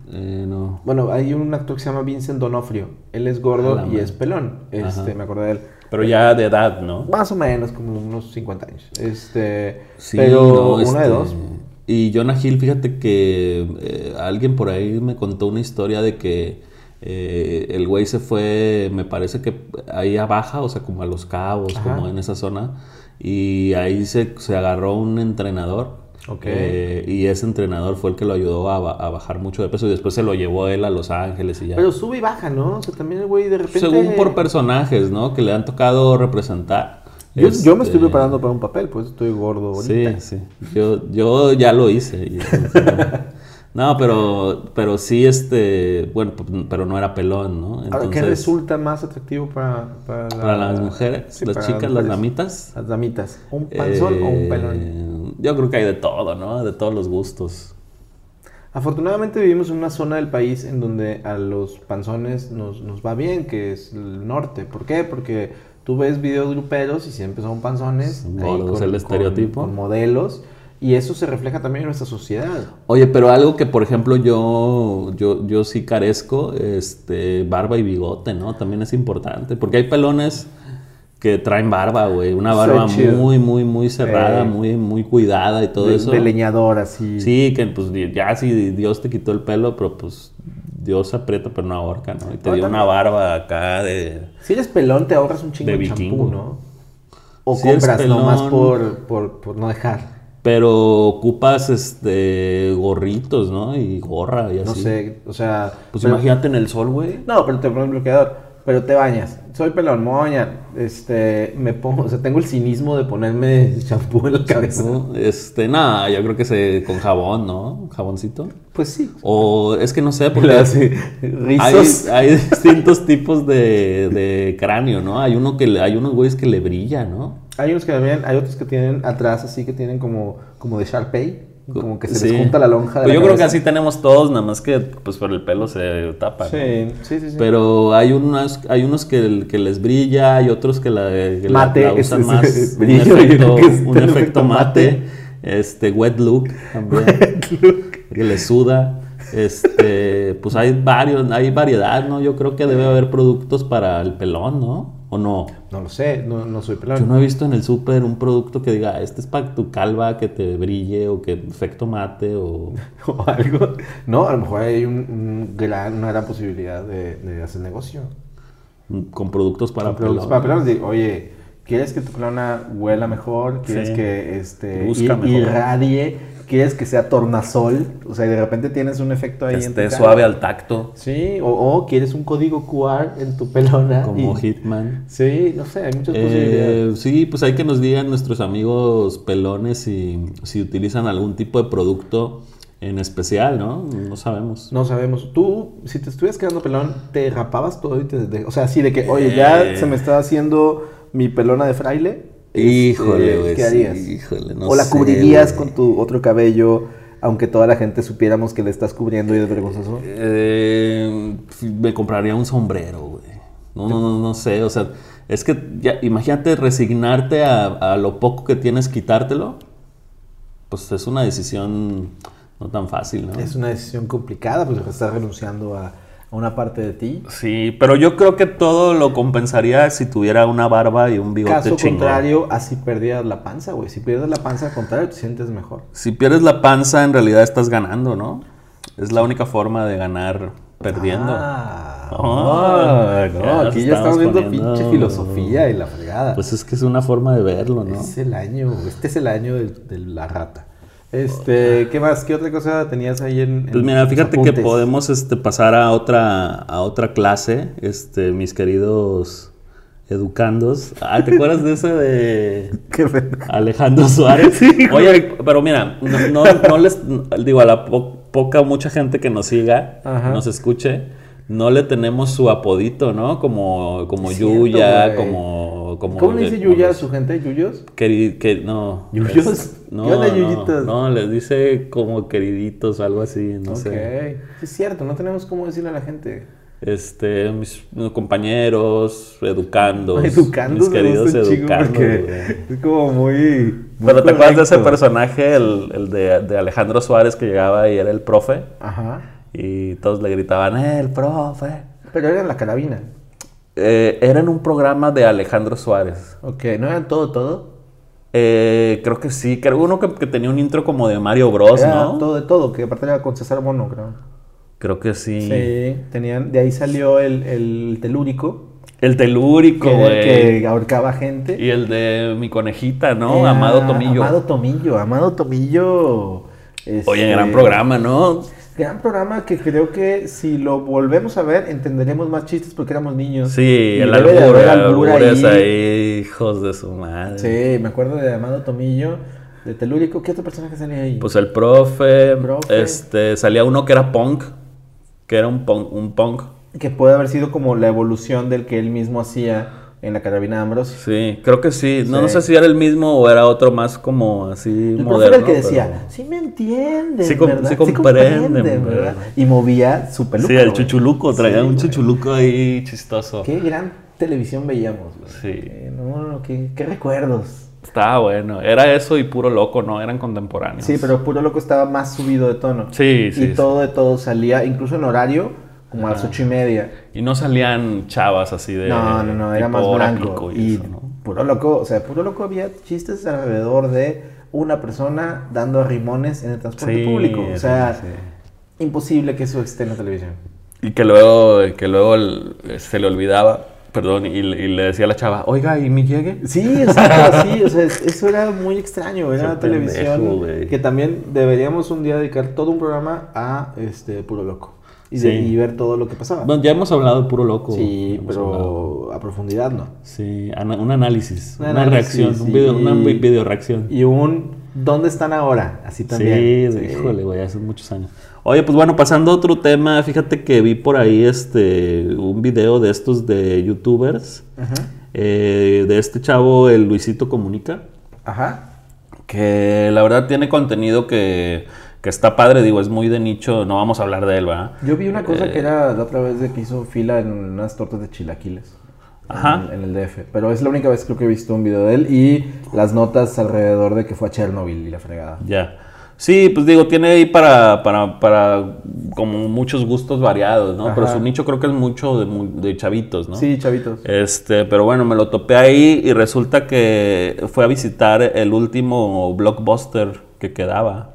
D: Eh, no.
E: Bueno, hay un actor que se llama Vincent Donofrio. Él es gordo
D: A la
E: y es pelón. Este,
D: Ajá.
E: me acordé de él.
D: Pero ya de edad, ¿no?
E: Más o menos, como unos 50 años. Este,
D: Sí,
E: pero
D: no,
E: una
D: este,
E: de dos.
D: Y Jonah Hill, fíjate que eh, alguien por ahí me contó una historia de que eh, el güey se fue, me parece que ahí a Baja, o sea, como a Los Cabos,
E: Ajá.
D: como en esa zona, y ahí se, se agarró un entrenador.
E: Ok.
D: eh, y ese entrenador fue el que lo ayudó a, a bajar mucho de peso y después se lo llevó él a Los Ángeles y ya.
E: Pero sube y baja, ¿no? O sea, también el güey de repente...
D: Según por personajes, ¿no? Que le han tocado representar.
E: Yo, yo me estoy
D: Este,
E: preparando para un papel, pues estoy gordo ahorita.
D: Sí, sí. Yo, yo ya lo hice. Y- no, pero, pero sí, este, bueno, p- pero no era pelón, ¿no?
E: Ahora, ¿qué
D: Entonces,
E: resulta más atractivo para, para, la-
D: para las mujeres,
E: Sí,
D: las chicas, las damitas.
E: Las damitas. ¿Un panzón o un
D: eh,
E: pelón?
D: Yo creo que hay de todo, ¿no? De todos los gustos.
E: Afortunadamente vivimos en una zona del país en donde a los panzones nos, nos va bien, que es el norte. ¿Por qué? Porque Tú ves videos gruperos y siempre son panzones.
D: Gordos, el estereotipo.
E: Con, modelos. Y eso se refleja también en nuestra sociedad.
D: Oye, pero algo que por ejemplo yo, yo, yo sí carezco, este, barba y bigote, ¿no? También es importante, porque hay pelones que traen barba, güey, una barba muy, muy, muy cerrada,
E: Eh.
D: muy, muy cuidada y todo
E: de,
D: eso.
E: de leñador, así.
D: Sí, que pues ya si Dios te quitó el pelo, pero pues Dios aprieta pero no ahorca, ¿no? Y te dio una barba acá de...
E: Si eres pelón, te ahorras un chingo
D: De
E: champú. ¿no? O
D: Si
E: compras
D: pelón-
E: nomás por, por, por no dejar.
D: Pero ocupas este gorritos, ¿no? Y gorra y así.
E: No sé, o sea.
D: Pues
E: pero-
D: imagínate en el sol, güey.
E: No, pero te pones bloqueador. Pero te bañas. Soy pelón, moña. Este, me pongo, o sea, tengo el cinismo de ponerme champú en la cabeza.
D: Este, nada, yo creo que se con jabón, ¿no? Jaboncito.
E: Pues sí.
D: O es que no sé, porque
E: hace
D: hay,
E: rizos.
D: hay distintos tipos de, de cráneo, ¿no? Hay uno que hay unos güeyes que le brilla, ¿no?
E: Hay unos que también, hay otros que tienen atrás así que tienen como, como de Sharpay. Como que se
D: Sí.
E: les junta la lonja de
D: Pues
E: la
D: yo creo que así tenemos todos, nada más que pues por el pelo se tapa. ¿no?
E: Sí, sí, sí. sí.
D: Pero hay unos, hay unos que, que les brilla, hay otros que la, que la-
E: Mate,
D: la usan
E: es- es-
D: más.
E: es
D: un efecto,
E: es
D: un mate.
E: mate.
D: Este, wet look también. que le suda. Este, pues hay varios, hay variedad, ¿no? Yo creo que debe haber productos para el pelón, ¿no? ¿O no?
E: No lo sé, no, no soy pelón.
D: Yo no he visto en el súper un producto que diga, este es para tu calva, que te brille, o que efecto mate, o...
E: o algo. No, a lo mejor hay un, un gran, una gran posibilidad de, de hacer negocio.
D: con productos para
E: Con productos para oye, ¿quieres que tu huela mejor? ¿Quieres
D: Sí.
E: que este, ir- irradie? ¿Quieres que sea tornasol? O sea, y de repente tienes un efecto ahí
D: Que
E: en tu
D: esté
E: cara.
D: suave al tacto,
E: Sí, o, o quieres un código QR en tu pelona.
D: como
E: y-
D: Hitman.
E: Sí, no sé, hay muchas posibilidades.
D: Eh, sí, pues hay que nos digan nuestros amigos pelones si, si utilizan algún tipo de producto en especial, ¿no? No sabemos.
E: No sabemos. Tú, si te estuvieras quedando pelón, ¿te rapabas todo y te... de- o sea, así de que, oye, ya
D: Eh.
E: se me está haciendo mi pelona de fraile.
D: Híjole,
E: Este,
D: güey.
E: ¿Qué
D: sí,
E: harías?
D: híjole, no
E: o la
D: sé,
E: cubrirías con tu otro cabello, aunque toda la gente supiéramos que le estás cubriendo y es vergonzoso.
D: Eh, me compraría un sombrero, güey. No, no, no, no sé. O sea, es que ya, imagínate resignarte a, a lo poco que tienes, quitártelo. Pues es una decisión no tan fácil, ¿no?
E: Es una decisión complicada, pues estás renunciando a una parte de ti.
D: Sí, pero yo creo que todo lo compensaría si tuviera una barba y un bigote
E: Caso
D: chingón.
E: contrario, así perdías la panza, güey. Si pierdes la panza, al contrario, te sientes mejor.
D: Si pierdes la panza, en realidad estás ganando, ¿no? Es la única forma de ganar perdiendo.
E: Ah, no,
D: ya
E: aquí ya estamos
D: estamos
E: viendo
D: poniendo-
E: pinche filosofía y la fregada.
D: Pues es que es una forma de verlo, ¿no?
E: Es el año, este es el año de, de la rata. Este, ¿qué más? ¿Qué otra cosa tenías ahí en, en
D: Pues mira, fíjate que podemos este, pasar a otra, a otra clase, este, mis queridos educandos. Ah, ¿te acuerdas de ese de
E: Qué.
D: Alejandro Suárez? Oye, pero mira, no, no, no les digo a la po- poca mucha gente que nos siga,
E: Ajá.
D: nos escuche, no le tenemos su apodito, ¿no? Como, como
E: cierto,
D: Yuya, como, como
E: ¿Cómo le dice Yuya a su gente? ¿Yuyos?
D: Que, no.
E: ¿Yuyos?
D: es-
E: ¿Qué
D: No,
E: onda,
D: no,
E: yuyitos?
D: no, les dice como queriditos o algo así, no
E: ok.
D: sé.
E: Es cierto, no tenemos cómo decirle a la gente.
D: Este, mis compañeros, educandos.
E: Educando
D: mis queridos güey.
E: es como muy. muy
D: Pero ¿te acuerdas de ese personaje, el, el de, de Alejandro Suárez, que llegaba y era el profe?
E: Ajá.
D: Y todos le gritaban, ¡eh, el profe!
E: Pero era en la carabina.
D: Eh, era en un programa de Alejandro Suárez.
E: Ok, ¿no era todo, todo?
D: Eh, creo que sí, creo uno que, que tenía un intro como de Mario Bros,
E: Era
D: ¿no?
E: todo de todo, que aparte era con César Bono, creo.
D: Creo que sí.
E: Sí, tenían, de ahí salió el, el telúrico,
D: El telúrico,
E: que,
D: güey.
E: el que ahorcaba gente.
D: Y el de mi conejita, ¿no?
E: Era
D: Amado Tomillo.
E: Amado Tomillo, Amado Tomillo. este,
D: Oye, gran programa, ¿no?
E: Gran programa que creo que si lo volvemos a ver entenderemos más chistes porque éramos niños.
D: Sí,
E: Y
D: el albur, el ahí. hijos de su madre.
E: Sí, me acuerdo de Amado Tomillo, de Telúrico. ¿Qué otro personaje salía ahí?
D: Pues el profe,
E: Profe.
D: este, salía uno que era punk, que era un punk, un punk.
E: que puede haber sido como la evolución del que él mismo hacía en la carabina de Ambrosio.
D: Sí, creo que sí. No,
E: Sí.
D: no sé si era el mismo o era otro más como así
E: El profe
D: moderno.
E: era el que decía,
D: pero-
E: sí me entienden,
D: Sí com-
E: ¿verdad?
D: sí comprenden,
E: comprenden,
D: ¿verdad?
E: Y movía su peluca.
D: Sí, el chuchuluco, traía
E: Sí,
D: un chuchuluco ahí chistoso.
E: Qué gran televisión veíamos? güey?
D: Sí.
E: Eh, no, no, qué, qué recuerdos.
D: Estaba bueno. Era eso y puro loco, ¿no? Eran contemporáneos.
E: Sí, pero Puro Loco estaba más subido de tono.
D: Sí, sí,
E: Y
D: sí.
E: todo de todo salía, incluso en horario, como a las ocho y media.
D: Y no salían chavas así de.
E: No, no, no, era más blanco. Y,
D: eso, ¿no?
E: Puro Loco, o sea, Puro Loco había chistes alrededor de una persona dando rimones en el transporte
D: Sí,
E: público. O sea,
D: sí, sí.
E: imposible que eso esté en la televisión.
D: Y que luego, que luego el- se le olvidaba, perdón, y, y le decía a la chava, oiga, ¿y mi llegue?
E: Sí, exacto, sí, o sea, es- eso era muy extraño, era una televisión
D: pendejo,
E: que también deberíamos un día dedicar todo un programa a este Puro Loco y, de-
D: Sí.
E: y ver todo lo que pasaba.
D: Bueno, ya hemos hablado de puro loco.
E: sí,
D: hablado.
E: pero a profundidad no.
D: Sí, ana- un análisis,
E: Un
D: una
E: análisis,
D: reacción, un video,
E: sí.
D: una vi- video reacción.
E: Y un ¿dónde están ahora? Así también.
D: Sí, híjole, güey, hace muchos años. Oye, pues bueno, pasando a otro tema, fíjate que vi por ahí este un video de estos de youtubers,
E: Ajá.
D: eh, de este chavo, el Luisito Comunica,
E: Ajá.
D: que la verdad tiene contenido que, que está padre, digo, es muy de nicho, no vamos a hablar de él, ¿verdad?
E: Yo vi una cosa
D: Eh,
E: que era la otra vez de que hizo fila en unas tortas de chilaquiles.
D: Ajá.
E: En, el DF. Pero es la única vez creo que he visto un video de él y las notas alrededor de que fue a Chernobyl y la fregada.
D: Ya. Sí, pues digo, tiene ahí para, para, para como muchos gustos variados, ¿no? Pero su nicho creo que es mucho de, de chavitos, ¿no?
E: Sí, chavitos.
D: Este, pero bueno, me lo topé ahí y resulta que fue a visitar el último blockbuster que quedaba.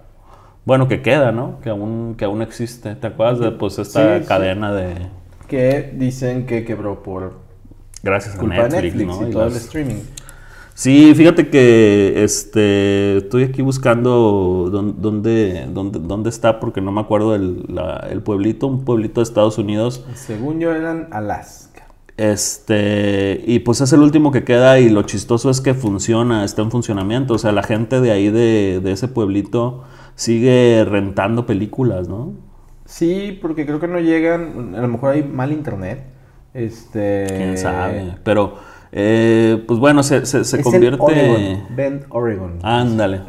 D: Bueno, que queda, ¿no? Que aún, que aún existe. ¿Te acuerdas de pues esta
E: Sí, sí.
D: cadena de
E: Que dicen que quebró por
D: gracias a
E: culpa
D: Netflix, ¿no?
E: y
D: Y
E: todo el streaming.
D: Sí, fíjate que este estoy aquí buscando dón- dónde, dónde, dónde está porque no me acuerdo el, la- el pueblito, un pueblito de Estados Unidos.
E: Según yo eran Alaska.
D: Este, y pues es el último que queda y lo chistoso es que funciona, está en funcionamiento. O sea, la gente de ahí de, de ese pueblito sigue rentando películas, ¿no?
E: Sí, porque creo que no llegan, a lo mejor hay mal internet. Este
D: Quién sabe. Pero, eh, pues bueno, se, se, se
E: es en
D: convierte.
E: Oregon, Bend, Oregon.
D: Ándale.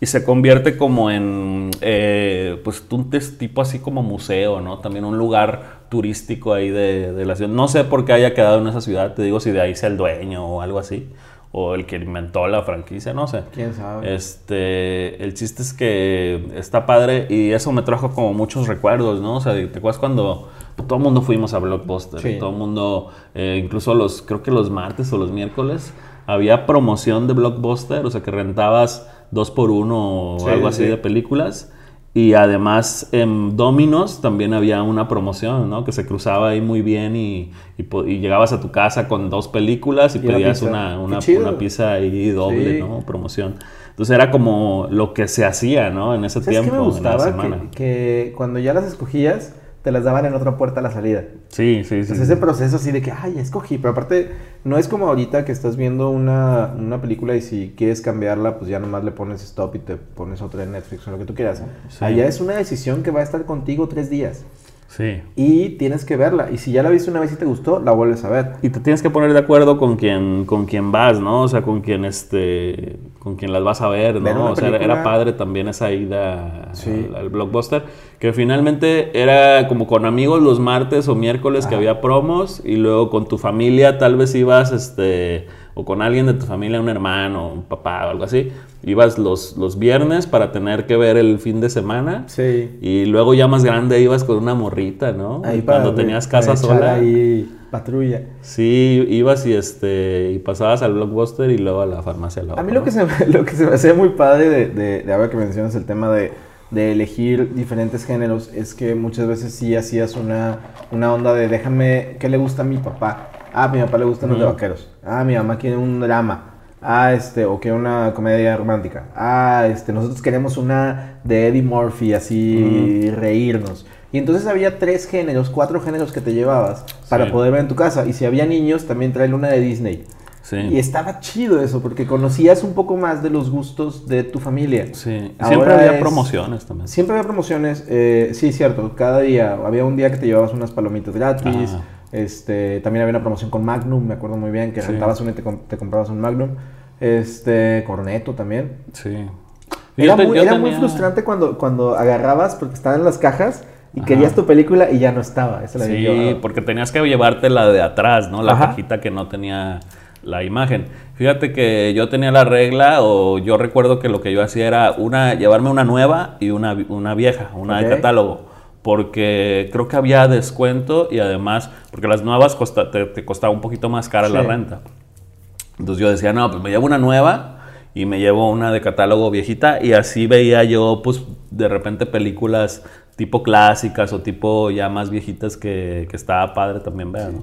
D: Y se convierte como en, eh, pues, un tipo así como museo, ¿no? También un lugar turístico ahí de, de la ciudad. No sé por qué haya quedado en esa ciudad, te digo si de ahí sea el dueño o algo así. O el que inventó la franquicia, no sé.
E: Quién sabe.
D: Este, el chiste es que está padre y eso me trajo como muchos recuerdos, ¿no? O sea, ¿te acuerdas cuando todo el mundo fuimos a Blockbuster?
E: Sí.
D: Todo el mundo, eh, incluso los, creo que los martes o los miércoles, había promoción de Blockbuster, o sea, que rentabas dos por uno o
E: Sí,
D: algo así
E: sí.
D: de películas. Y además en Dominos también había una promoción, ¿no? Que se cruzaba ahí muy bien y, y y llegabas a tu casa con dos películas y,
E: Y una
D: pedías una, una,
E: chido.
D: una pizza ahí doble,
E: Sí.
D: ¿no? Promoción. Entonces era como lo que se hacía, ¿no? En ese
E: ¿Sabes qué
D: tiempo,
E: me
D: en la
E: gustaba?
D: semana.
E: Que, que cuando ya las escogías, te las daban en otra puerta a la salida.
D: Sí, sí, sí.
E: Entonces ese proceso así de que, ay, escogí. Pero aparte, no es como ahorita que estás viendo una, una película y si quieres cambiarla, pues ya nomás le pones stop y te pones otra en Netflix o lo que tú quieras.
D: Sí.
E: Allá es una decisión que va a estar contigo tres días.
D: Sí.
E: Y tienes que verla. Y si ya la viste una vez y te gustó, la vuelves a ver.
D: Y te tienes que poner de acuerdo con quien, con quien vas, ¿no? O sea, con quien este, con quien las vas a ver, ¿no? O sea, era- padre también esa ida
E: Sí.
D: al, al blockbuster, que finalmente era como con amigos los martes o miércoles que había promos y luego con tu familia tal vez ibas, este, o con alguien de tu familia, un hermano, un papá o algo así, ibas los, los viernes para tener que ver el fin de semana.
E: Sí.
D: Y luego ya más grande ibas con una morrita, ¿no?
E: Ahí para
D: Cuando tenías casa sola.
E: Ahí patrulla.
D: Sí, ibas y este y pasabas al blockbuster y luego a la farmacia.
E: A mí
D: ¿no?
E: lo que, se me, lo que se me hacía muy padre de, de, de ahora que mencionas el tema de, de elegir diferentes géneros es que muchas veces sí hacías una, una onda de déjame, ¿qué le gusta a mi papá? Ah, a mi papá le gustan los de vaqueros. Ah, mi mamá quiere un drama. Ah, este, o quiere una comedia romántica. Ah, este, nosotros queremos una de Eddie Murphy, así reírnos. Y entonces había tres géneros, cuatro géneros que te llevabas para
D: Sí.
E: poder ver en tu casa. Y si había niños, también trae una de Disney.
D: Sí.
E: Y estaba chido eso, porque conocías un poco más de los gustos de tu familia.
D: Sí.
E: Ahora
D: Siempre había
E: es-
D: promociones también.
E: Siempre había promociones, eh, sí, cierto. Cada día, había un día que te llevabas unas palomitas gratis.
D: Ajá.
E: Este, también había una promoción con Magnum, me acuerdo muy bien, que
D: Sí.
E: rentabas y te, com- te comprabas un Magnum. Este, Corneto también.
D: Sí.
E: Era,
D: te-
E: muy, frustrante cuando, cuando agarrabas, porque estaban en las cajas, y querías tu película y ya no estaba. Esa la había
D: Sí, porque tenías que llevarte la de atrás, ¿no? La
E: Ajá.
D: cajita que no tenía la imagen. Fíjate que yo tenía la regla, o yo recuerdo que lo que yo hacía era una, llevarme una nueva y una, una vieja, una de catálogo. Porque creo que había descuento y además, porque las nuevas costa- te, te costaba un poquito más cara la
E: Sí.
D: renta. Entonces yo decía, no, pues me llevo una nueva y me llevo una de catálogo viejita y así veía yo, pues de repente películas tipo clásicas o tipo ya más viejitas que, que estaba padre también ver, ¿no?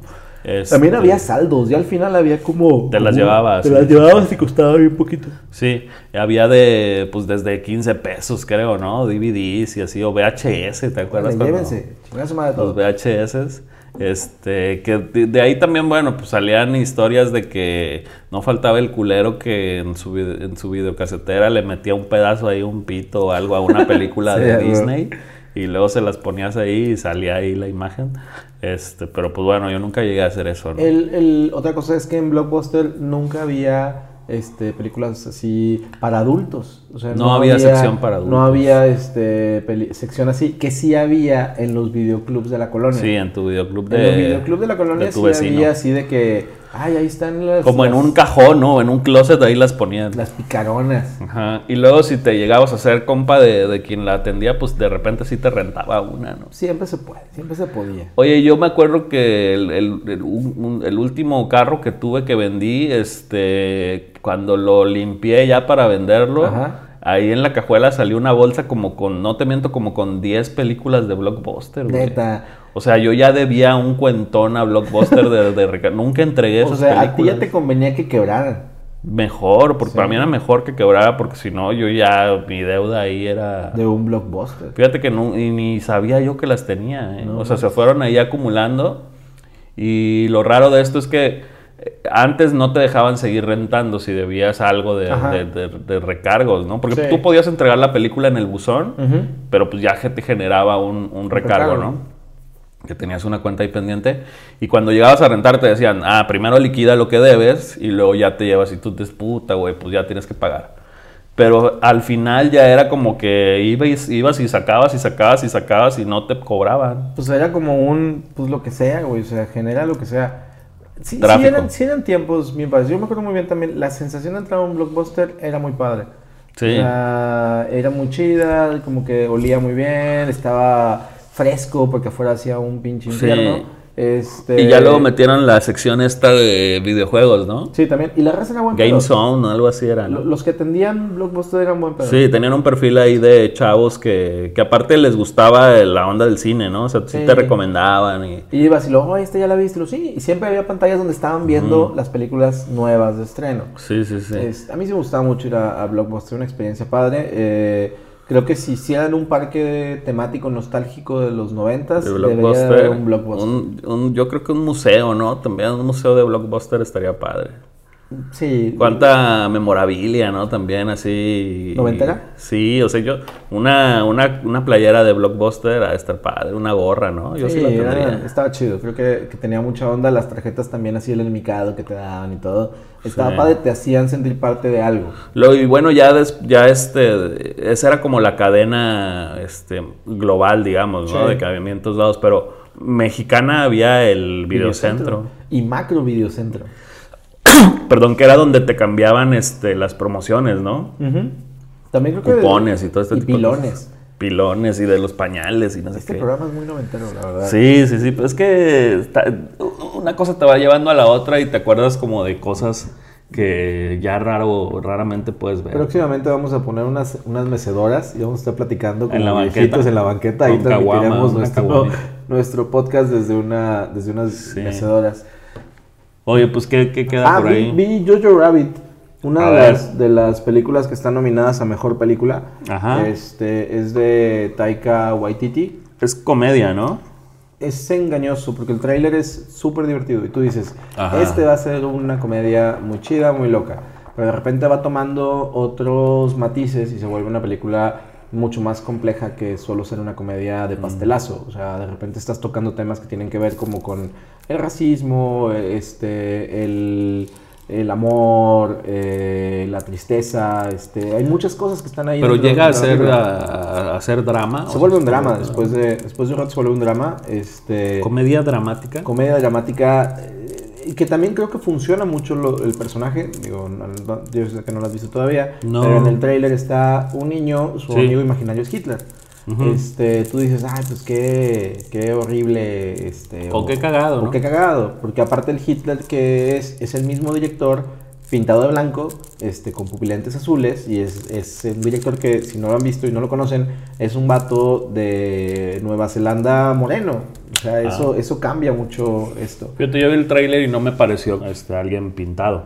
E: También
D: Este,
E: había saldos, ya al final había como...
D: Te las llevabas,
E: Te
D: sí.
E: las llevabas y costaba bien poquito.
D: Sí, había de, pues desde 15 pesos creo, ¿no? DVDs y así, o VHS, ¿te acuerdas?
E: Vale, llévense, madre
D: los
E: todo.
D: VHS. Este, que de, de ahí también, bueno, pues salían historias de que no faltaba el culero que en su, en su videocasetera le metía un pedazo ahí, un pito o algo a una película
E: Sí,
D: de. Disney y luego se las ponías ahí y salía ahí la imagen. Este, pero pues bueno, yo nunca llegué a hacer eso, ¿no?
E: El, el- otra cosa es que en Blockbuster nunca había este, películas así para adultos. O sea,
D: No había sección para adultos.
E: No había este, peli- sección así, que sí había en los videoclubs de la colonia.
D: Sí, en tu videoclub
E: en
D: de
E: los videoclubs de la colonia
D: de tu
E: sí
D: vecino.
E: había así de que, ay, ahí están las...
D: Como en un cajón, ¿no? En un closet ahí las ponían.
E: Las picaronas.
D: Ajá. Y luego si te llegabas a ser compa de, de quien la atendía, pues de repente sí te rentaba una, ¿no?
E: Siempre se puede, siempre se podía.
D: Oye, yo me acuerdo que el, el- el- un- un- el último carro que tuve que vendí, este, cuando lo limpié ya para venderlo,
E: Ajá.
D: ahí en la cajuela salió una bolsa como con, no te miento, como con 10 películas de Blockbuster. güey.
E: Neta.
D: O sea, yo ya debía un cuentón a Blockbuster de, de reca- Nunca entregué
E: O
D: esas
E: sea, a ti ya te convenía que quebraran.
D: Mejor, porque
E: Sí.
D: para mí era mejor que quebrara, porque si no, yo ya, mi deuda ahí era...
E: De un blockbuster.
D: Fíjate que no, y ni sabía yo que las tenía, ¿eh?
E: No,
D: o sea, se fueron ahí acumulando. Y lo raro de esto es que eh, antes no te dejaban seguir rentando si debías algo de,
E: Ajá.
D: de- de- de recargos, ¿no? Porque
E: Sí.
D: tú podías entregar la película en el buzón, pero pues ya te generaba un, un recargo,
E: recargo.
D: ¿no? Que tenías una cuenta ahí pendiente. Y cuando llegabas a rentar te decían, ah, primero liquida lo que debes y luego ya te llevas y tú te puta, güey, pues ya tienes que pagar. Pero al final ya era como que ibas, ibas y sacabas y sacabas y sacabas y no te cobraban.
E: Pues era como un, pues lo que sea, güey, o sea, genera lo que sea. Sí, sí eran, sí eran tiempos bien padres. Yo me acuerdo muy bien también, la sensación de entrar a un blockbuster era muy padre.
D: Sí.
E: O sea, era muy chida, como que olía muy bien, estaba fresco porque afuera hacía un pinche
D: Sí.
E: infierno. Este,
D: Y ya luego metieron la sección esta de videojuegos, ¿no?
E: Sí, también. Y la raza era buen
D: Game
E: pedo.
D: Zone o algo así era. ¿no?
E: Lo- Los que atendían blockbuster eran buen pedo.
D: Sí, tenían un perfil ahí de chavos que, que aparte les gustaba la onda del cine, ¿no? O sea, sí,
E: Sí.
D: te recomendaban y...
E: Y ibas y luego, oye, este ya la viste, y lo sí. Y siempre había pantallas donde estaban viendo las películas nuevas de estreno.
D: Sí, sí, sí.
E: Es- a mí sí me gustaba mucho ir a, a Blockbuster, una experiencia padre. Eh, creo que si hicieran un parque temático nostálgico de los noventas,
D: De
E: debería
D: Blockbuster.
E: haber un Blockbuster.
D: un- un- yo creo que un museo, ¿no? También un museo de Blockbuster estaría padre.
E: Sí.
D: Cuánta memorabilia, ¿no? También así.
E: ¿Noventera?
D: Sí, o sea, yo. Una, una, una playera de Blockbuster a estar padre, una gorra, ¿no? Yo sí,
E: Sí,
D: la
E: era-
D: tendría.
E: estaba chido. Creo que, que tenía mucha onda. Las tarjetas también así el enmicado que te daban y todo. Estaba
D: Sí.
E: padre, te hacían sentir parte de algo.
D: Lo, y bueno, ya, des- ya este, esa era como la cadena este, global, digamos, ¿no?
E: Sí.
D: De que había en todos lados, pero mexicana había el videocentro.
E: Y macro videocentro.
D: Perdón, que era donde te cambiaban este, las promociones, ¿no?
E: También creo que.
D: Cupones y todo este
E: y
D: tipo de
E: pilones.
D: cosas. Pilones y de los pañales y no sé
E: Este
D: qué.
E: programa es muy noventero, la verdad.
D: Sí, sí, sí, pero es que está- una cosa te va llevando a la otra y te acuerdas como de cosas que ya raro, raramente puedes ver.
E: Próximamente vamos a poner unas, unas mecedoras y vamos a estar platicando con
D: En la banqueta.
E: en la banqueta.
D: Caguama,
E: transmitiremos nuestro, nuestro podcast desde, una, desde unas
D: Sí.
E: mecedoras.
D: Oye, pues, ¿qué, qué queda
E: Ah,
D: por
E: vi,
D: ahí?
E: vi Jojo Rabbit. Una
D: A
E: de
D: ver.
E: las, de las películas que están nominadas a Mejor Película.
D: Ajá.
E: Este, es de Taika Waititi.
D: Es comedia, ¿no?
E: Es engañoso porque el tráiler es súper divertido y tú dices,
D: Ajá.
E: este va a ser una comedia muy chida, muy loca. Pero de repente va tomando otros matices y se vuelve una película mucho más compleja que solo ser una comedia
D: Mm.
E: de pastelazo. O sea, de repente estás tocando temas que tienen que ver como con el racismo, este, el, el amor, eh, la tristeza, este, hay muchas cosas que están ahí.
D: Pero llega a ser, a, a ser drama.
E: Se vuelve un drama, después de, después de un rato se vuelve un drama, este,
D: Comedia dramática.
E: comedia dramática, eh, y que también creo que funciona mucho lo- el personaje, digo, yo sé que no lo has visto todavía,
D: No.
E: pero en el tráiler está un niño, su
D: Sí.
E: amigo imaginario es Hitler. Este, tú dices, ay, pues qué, qué horrible, este,
D: O qué cagado,
E: o
D: ¿no?
E: qué cagado, porque aparte el Hitler que es, es el mismo director, pintado de blanco, este, con pupilentes azules, y es, es un director que, si no lo han visto y no lo conocen, es un vato de Nueva Zelanda moreno. O sea, eso,
D: Ah.
E: eso cambia mucho esto.
D: Fíjate, yo vi el tráiler y no me pareció este, alguien pintado.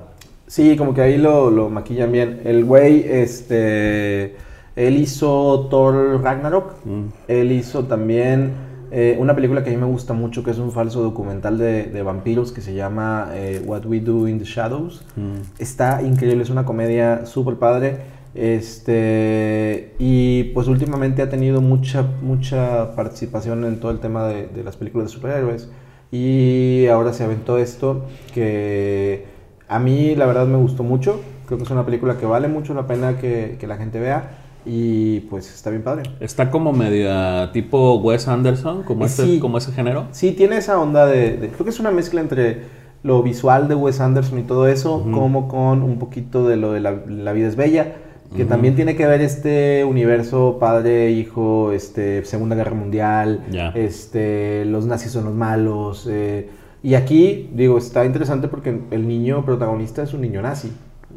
E: Sí, como que ahí lo, lo maquillan bien. El güey, este, él hizo Thor Ragnarok.
D: Mm.
E: Él hizo también eh, una película que a mí me gusta mucho, que es un falso documental de, de vampiros que se llama eh, What We Do in the Shadows.
D: Mm.
E: Está increíble, es una comedia súper padre. Este, y pues últimamente ha tenido mucha, mucha participación en todo el tema de, de las películas de superhéroes. Y ahora se aventó esto que a mí la verdad me gustó mucho. Creo que es una película que vale mucho la pena que, que la gente vea. Y pues está bien padre.
D: Está como media tipo Wes Anderson, como,
E: Eh,
D: ese,
E: sí.
D: como ese género.
E: Sí, tiene esa onda de, de- Creo que es una mezcla entre lo visual de Wes Anderson y todo eso, como con un poquito de lo de la, la vida es bella, que también tiene que ver este universo padre, hijo, este, Segunda Guerra Mundial,
D: Ya.
E: este, los nazis son los malos. eh, y aquí, digo, está interesante porque el niño protagonista es un niño nazi.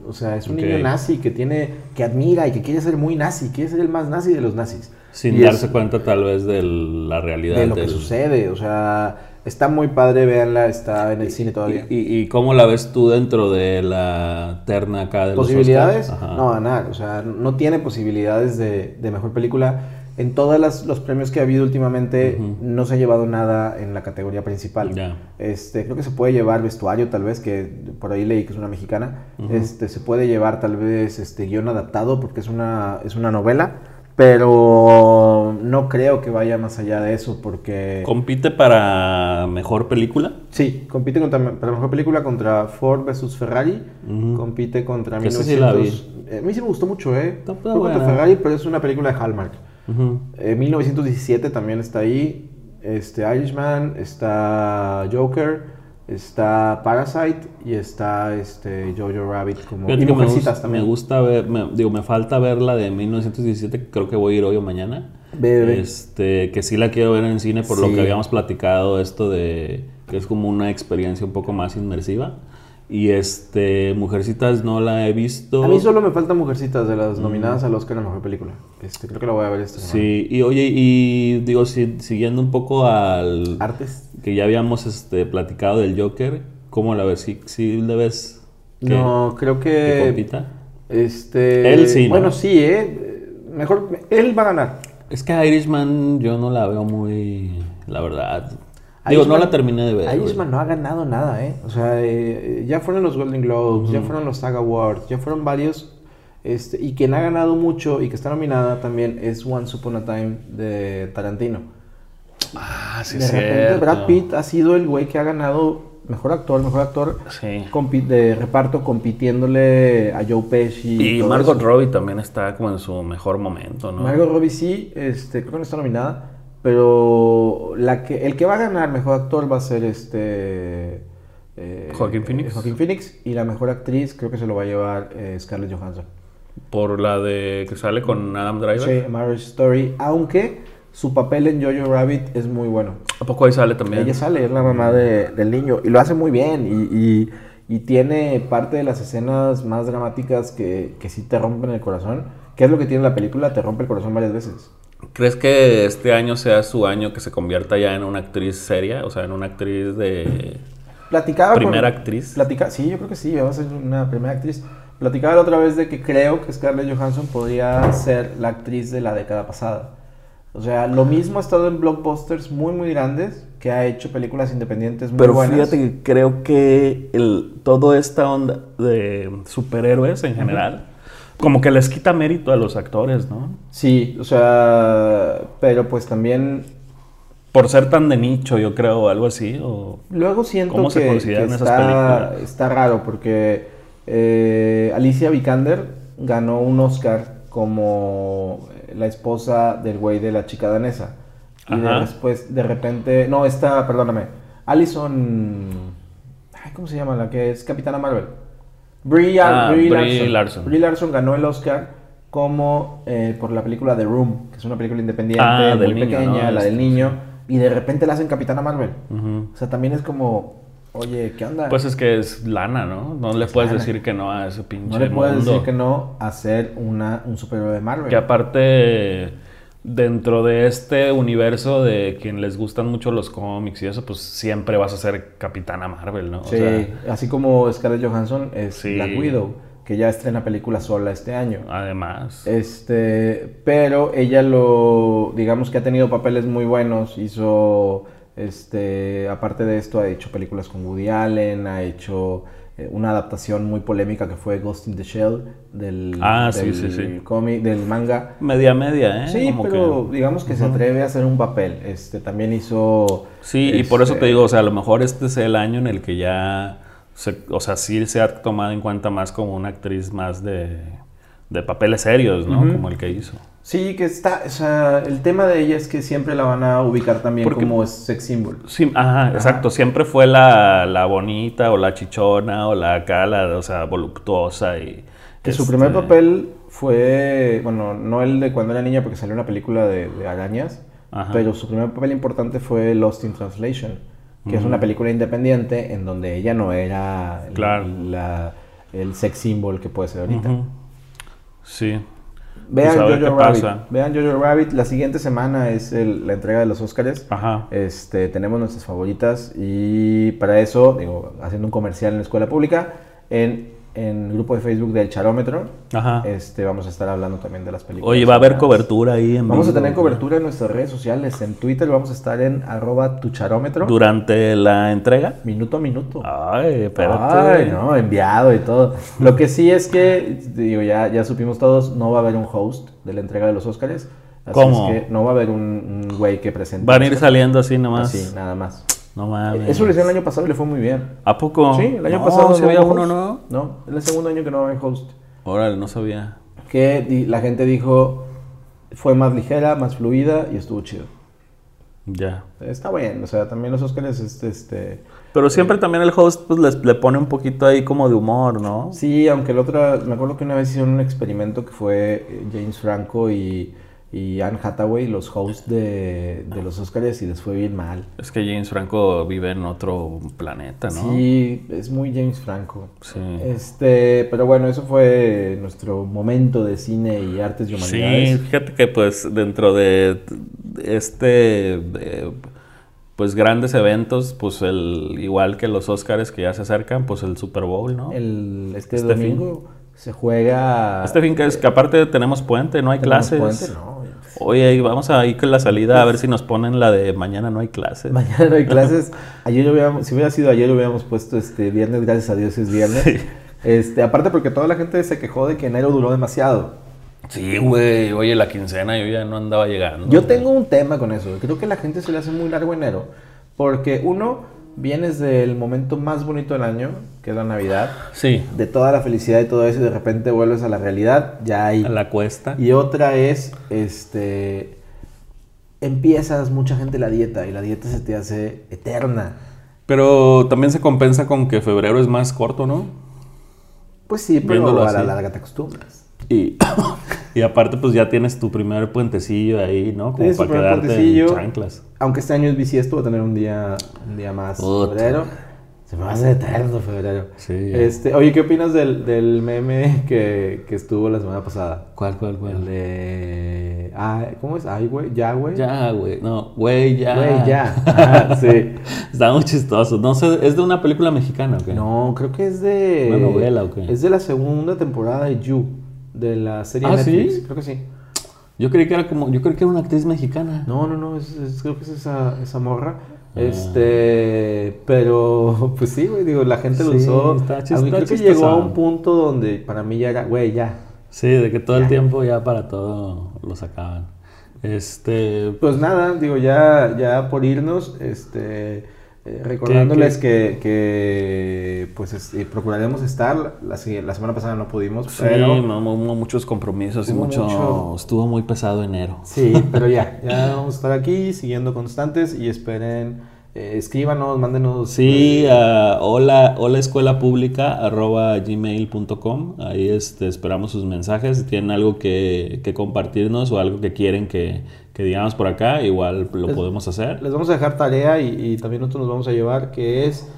E: O sea, es un niño nazi que tiene, que admira y que quiere ser muy nazi, quiere ser el más nazi de los nazis.
D: Sin
E: Y es-
D: darse cuenta tal vez de la realidad.
E: de lo que sucede. O sea, está muy padre, véanla, está en el cine todavía.
D: ¿Y, y, y cómo la ves tú dentro de la terna acá de los
E: ¿Posibilidades?
D: Ajá.
E: No, nada. O sea, no tiene posibilidades de, de mejor película. En todos los premios que ha habido últimamente, no se ha llevado nada en la categoría principal. Este, creo que se puede llevar vestuario, tal vez, que por ahí leí que es una mexicana. Este, se puede llevar tal vez este guion adaptado porque es una, es una novela. Pero no creo que vaya más allá de eso porque...
D: ¿Compite para mejor película?
E: Sí, compite contra, para mejor película contra Ford versus Ferrari. Compite contra
D: Que esa sí la
E: 1900. Eh, a mí sí me gustó mucho, ¿eh? Fue contra. Ferrari, pero es una película de Hallmark.
D: Ujú.
E: Eh, 1917 también está ahí. Este Irishman, está Joker, está Parasite y está este Jojo Rabbit como y
D: me,
E: Mujercitas
D: gus-
E: también.
D: me gusta ver, me- digo, me falta ver la de 1917, que creo que voy a ir hoy o mañana.
E: Ve.
D: Este, que sí la quiero ver en cine por lo que habíamos platicado, esto de que es como una experiencia un poco más inmersiva. Y este, Mujercitas no la he visto.
E: A mí solo me falta Mujercitas de las nominadas al Oscar a mejor película. Este, creo que la voy a ver esta semana.
D: Sí, y oye, y digo, si- siguiendo un poco al...
E: Artes.
D: que ya habíamos este, platicado del Joker, ¿cómo la ves? ¿Sí, sí le ves que,
E: No, creo
D: que
E: que
D: compita?
E: este
D: Él sí, ¿no?
E: Bueno, sí, eh. Mejor él va a ganar.
D: Es que Irishman yo no la veo muy, la verdad. Digo, no la terminé de ver. güey.
E: Irishman no ha ganado nada, ¿eh? O sea, eh, ya fueron los Golden Globes, ya fueron los SAG Awards, ya fueron varios. Este, y quien ha ganado mucho y que está nominada también es Once Upon a Time de Tarantino.
D: Ah, sí,
E: de repente
D: cierto.
E: Brad Pitt ha sido el güey que ha ganado mejor actor, mejor actor
D: Sí.
E: de reparto compitiéndole a Joe Pesci.
D: Y
E: todo
D: Margot
E: eso.
D: Robbie también está como en su mejor momento, ¿no?
E: Margot Robbie sí, este, creo que no está nominada, pero la que, el que va a ganar mejor actor va a ser este eh,
D: Joaquín Phoenix.
E: Joaquín Phoenix y la mejor actriz creo que se lo va a llevar eh, Scarlett Johansson.
D: Por la de que sale con Adam Driver.
E: Sí, Marriage Story, aunque su papel en Jojo Rabbit es muy bueno.
D: ¿A poco ahí sale también?
E: Ella sale, es la mamá de- del niño y lo hace muy bien y, y- y tiene parte de las escenas más dramáticas que, que sí te rompen el corazón. ¿Qué es lo que tiene la película? Te rompe el corazón varias veces.
D: ¿Crees que este año sea su año que se convierta ya en una actriz seria? O sea, en una actriz de...
E: Platicaba con-
D: ¿Primera actriz?
E: Platica, sí, yo creo que sí, va a ser una primera actriz. Platicaba la otra vez de que creo que Scarlett Johansson podría ser la actriz de la década pasada. O sea, lo mismo ha estado en blockbusters muy, muy grandes, que ha hecho películas independientes muy
D: Pero
E: buenas.
D: fíjate que creo que el, toda esta onda de superhéroes en general, como que les quita mérito a los actores, ¿no?
E: Sí, o sea, pero pues también
D: Por ser tan de nicho, yo creo, o algo así. O...
E: luego siento
D: ¿Cómo se
E: que,
D: consideran
E: que
D: esas
E: está,
D: películas?
E: está raro porque eh, Alicia Vikander ganó un Oscar como la esposa del güey de la chica danesa. Y de- después, de repente, no, esta, perdóname, Alison, ay, ¿cómo se llama? La que es Capitana Marvel. Brie,
D: Ah,
E: Brie
D: Brie
E: Larson.
D: Larson.
E: Brie Larson ganó el Oscar como eh, por la película The Room, que es una película independiente,
D: Ah,
E: muy
D: del niño,
E: pequeña,
D: ¿no?
E: la del
D: Este,
E: niño, y de repente la hacen Capitana Marvel. O sea, también es como, oye, ¿qué onda?
D: Pues es que es lana, ¿no? No le puedes
E: lana.
D: decir que no a ese pinche
E: no le puedes
D: mundo.
E: decir que no a ser una, un superhéroe de Marvel.
D: Que aparte, dentro de este universo de quien les gustan mucho los cómics y eso, pues siempre vas a ser Capitana Marvel, ¿no? O
E: Sí,
D: sea,
E: así como Scarlett Johansson es
D: Sí.
E: Black Widow, que ya estrena película sola este año.
D: además.
E: Este, pero ella lo, digamos que ha tenido papeles muy buenos, hizo, este, aparte de esto, ha hecho películas con Woody Allen, ha hecho una adaptación muy polémica que fue Ghost in the Shell del,
D: Ah,
E: del
D: sí, sí.
E: cómic, del manga.
D: Media media, ¿eh?
E: Sí,
D: Como
E: pero
D: que-
E: digamos que se atreve a hacer un papel. Este, también hizo...
D: Sí, y por eso te
E: este,
D: digo, o sea, a lo mejor este es el año en el que ya, se- o sea, sí se ha tomado en cuenta más como una actriz más de, de papeles serios, ¿no? Como el que hizo.
E: Sí, que está, o sea, el tema de ella es que siempre la van a ubicar también
D: Porque-
E: como sex symbol.
D: Sí, ajá, exacto. Siempre fue la, la bonita o la chichona o la acá, la, o sea, voluptuosa y...
E: Que su
D: este,
E: primer papel fue, bueno, no el de cuando era niña porque salió una película de, de arañas,
D: Ajá.
E: pero su primer papel importante fue Lost in Translation, que es una película independiente en donde ella no era
D: Claro.
E: la- el sex symbol que puede ser ahorita.
D: Sí.
E: Vean
D: Pues
E: Jojo Rabbit.
D: pasa.
E: Vean Jojo Rabbit. La siguiente semana es el- la entrega de los Oscars.
D: Ajá.
E: Este, tenemos nuestras favoritas y para eso, digo, haciendo un comercial en la escuela pública, en, en el grupo de Facebook del Charómetro,
D: Ajá.
E: este, vamos a estar hablando también de las películas.
D: Oye, va a haber cobertura ahí en
E: Vamos a tener cobertura en nuestras redes sociales. En Twitter vamos a estar en arroba tu charómetro.
D: Durante la entrega.
E: Minuto a minuto.
D: Ay, espérate.
E: Ay, no, enviado y todo. Lo que sí es que, digo, ya, ya supimos todos, no va a haber un host de la entrega de los Óscares. Así
D: ¿Cómo?
E: es que no va a haber un un güey que presente.
D: Van a ir saliendo así nomás.
E: Así, nada más.
D: No mames.
E: Eso lo hicieron el año pasado y le fue muy bien.
D: ¿A poco?
E: Sí, el año
D: No,
E: pasado
D: se había
E: hubo
D: uno,
E: host.
D: ¿no?
E: No, es el segundo año que no hay host.
D: Órale, no sabía.
E: Que la gente dijo fue más ligera, más fluida y estuvo chido.
D: Ya.
E: Está bien, o sea, también los Óscares, este, este...
D: Pero siempre también el host pues les- le pone un poquito ahí como de humor, ¿no?
E: Sí, aunque el otro, me acuerdo que una vez hicieron un experimento que fue eh, James Franco y, y Anne Hathaway, los hosts de, de los Óscares, y les fue bien mal.
D: Es que James Franco vive en otro planeta, ¿no?
E: Sí, es muy James Franco.
D: Sí.
E: Este, pero bueno, eso fue nuestro momento de cine y artes y
D: Sí,
E: humanidades.
D: fíjate que pues dentro de este eh, pues grandes eventos, pues el igual que los Oscars que ya se acercan, pues el Super Bowl, ¿no?
E: El, este,
D: Este
E: domingo se juega...
D: Este fin que es que aparte tenemos puente, no hay
E: ¿tenemos
D: clases.
E: puente? No,
D: Oye, vamos a ir con la salida a ver si nos ponen la de mañana no hay clases.
E: Mañana no hay clases. Ayer hubiéramos, si hubiera sido ayer hubiéramos puesto este viernes, gracias a Dios es viernes.
D: Sí.
E: Este, aparte porque toda la gente se quejó de que enero duró demasiado.
D: Sí, güey, oye, la quincena yo ya no andaba llegando.
E: Yo tengo un tema con eso. Creo que a la gente se le hace muy largo enero. Porque uno, vienes del momento más bonito del año, que es la Navidad,
D: Sí,
E: de toda la felicidad y todo eso, y de repente vuelves a la realidad, ya hay.
D: a la cuesta.
E: Y otra es, este, empiezas mucha gente la dieta y la dieta se te hace eterna.
D: Pero también se compensa con que febrero es más corto, ¿no?
E: Pues sí, pero
D: Viéndolo
E: a la
D: así.
E: larga te acostumbras.
D: Y, y aparte, pues ya tienes tu primer puentecillo ahí, ¿no? Como para quedarte en chanclas.
E: Aunque este año es bisiesto, va a tener un día, un día más
D: Puta.
E: febrero. Se me va a hacer eterno febrero.
D: Sí.
E: Este, oye, ¿qué opinas del, del meme que, que estuvo la semana pasada?
D: ¿Cuál, cuál,
E: El de... Ah, ¿Cómo es? Ay, güey, ya, güey.
D: Ya, güey. No, güey, ya.
E: Güey, ya. Ajá, sí.
D: Está muy chistoso. No sé, ¿es de una película mexicana o qué?
E: No, creo que es de...
D: ¿Una novela o qué?
E: Es de la segunda temporada de You, de la serie
D: ¿Ah,
E: Netflix.
D: sí?
E: Creo que sí.
D: Yo creí que era como, yo creí que era una actriz mexicana.
E: No, no, no, es, es- creo que es esa, esa morra.
D: Ah.
E: Este, pero pues sí, güey, digo, la gente lo
D: Sí,
E: usó.
D: está chis-
E: A mí
D: está
E: creo que llegó a un punto donde para mí ya era, güey, ya.
D: Sí, de que todo el tiempo ya para todo lo sacaban. Este,
E: Pues nada, digo, ya, ya por irnos, este, Eh, recordándoles que, que, pues es- eh, procuraremos estar. La, la semana pasada no pudimos,
D: Sí,
E: pero
D: hubo hubo muchos compromisos y
E: Hubo
D: mucho,
E: mucho-
D: Estuvo muy pesado enero.
E: Sí, pero ya, ya vamos a estar aquí siguiendo constantes y esperen, eh, escríbanos, mándenos.
D: Sí,
E: eh,
D: a hola, hola escuela pública arroba gmail.com. Ahí este, esperamos sus mensajes. Si tienen algo que, que compartirnos o algo que quieren que, que digamos por acá, igual lo
E: Les-
D: podemos hacer.
E: les vamos a dejar tarea y, y también nosotros nos vamos a llevar, que es,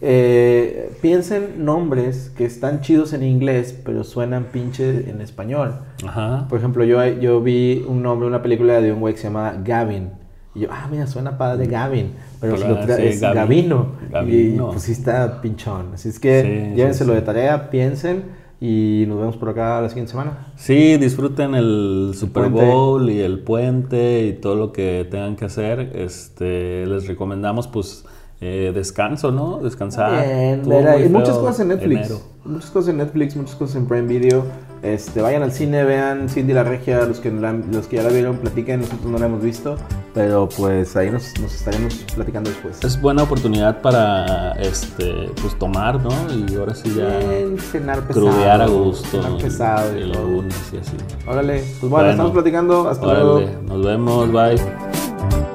E: eh, piensen nombres que están chidos en inglés, pero suenan pinche en español.
D: Ajá.
E: Por ejemplo, yo, yo vi un nombre, una película de un güey que se llama Gavin. Y yo, ah, mira, suena padre Gavin. Pero si
D: Pero,
E: lo tra-
D: sí,
E: es
D: Gavin.
E: Gavino.
D: Gavino.
E: Y pues sí está pinchón. Así es que
D: Sí,
E: llévenselo
D: sí.
E: de tarea, piensen y nos vemos por acá la siguiente semana.
D: Sí, disfruten el Super
E: Puente.
D: Bowl y el puente y todo lo que tengan que hacer. Este, les recomendamos pues eh, descanso, ¿no? Descansar.
E: Bien,
D: muy
E: muchas cosas en Netflix.
D: enero.
E: Muchas cosas en Netflix, muchas cosas en Prime Video. Este, vayan al cine, vean Cindy la Regia, los que, la- los que ya la vieron, platiquen, nosotros no la hemos visto, pero pues ahí nos, nos estaremos platicando después.
D: Es buena oportunidad para este pues tomar, ¿no? Y ahora sí ya
E: Bien, cenar pesado.
D: crudear a gusto.
E: Cenar pesado y
D: el
E: todo.
D: lunes y así.
E: Órale, pues bueno,
D: Bueno.
E: estamos platicando, hasta luego.
D: Órale, nos vemos, bye.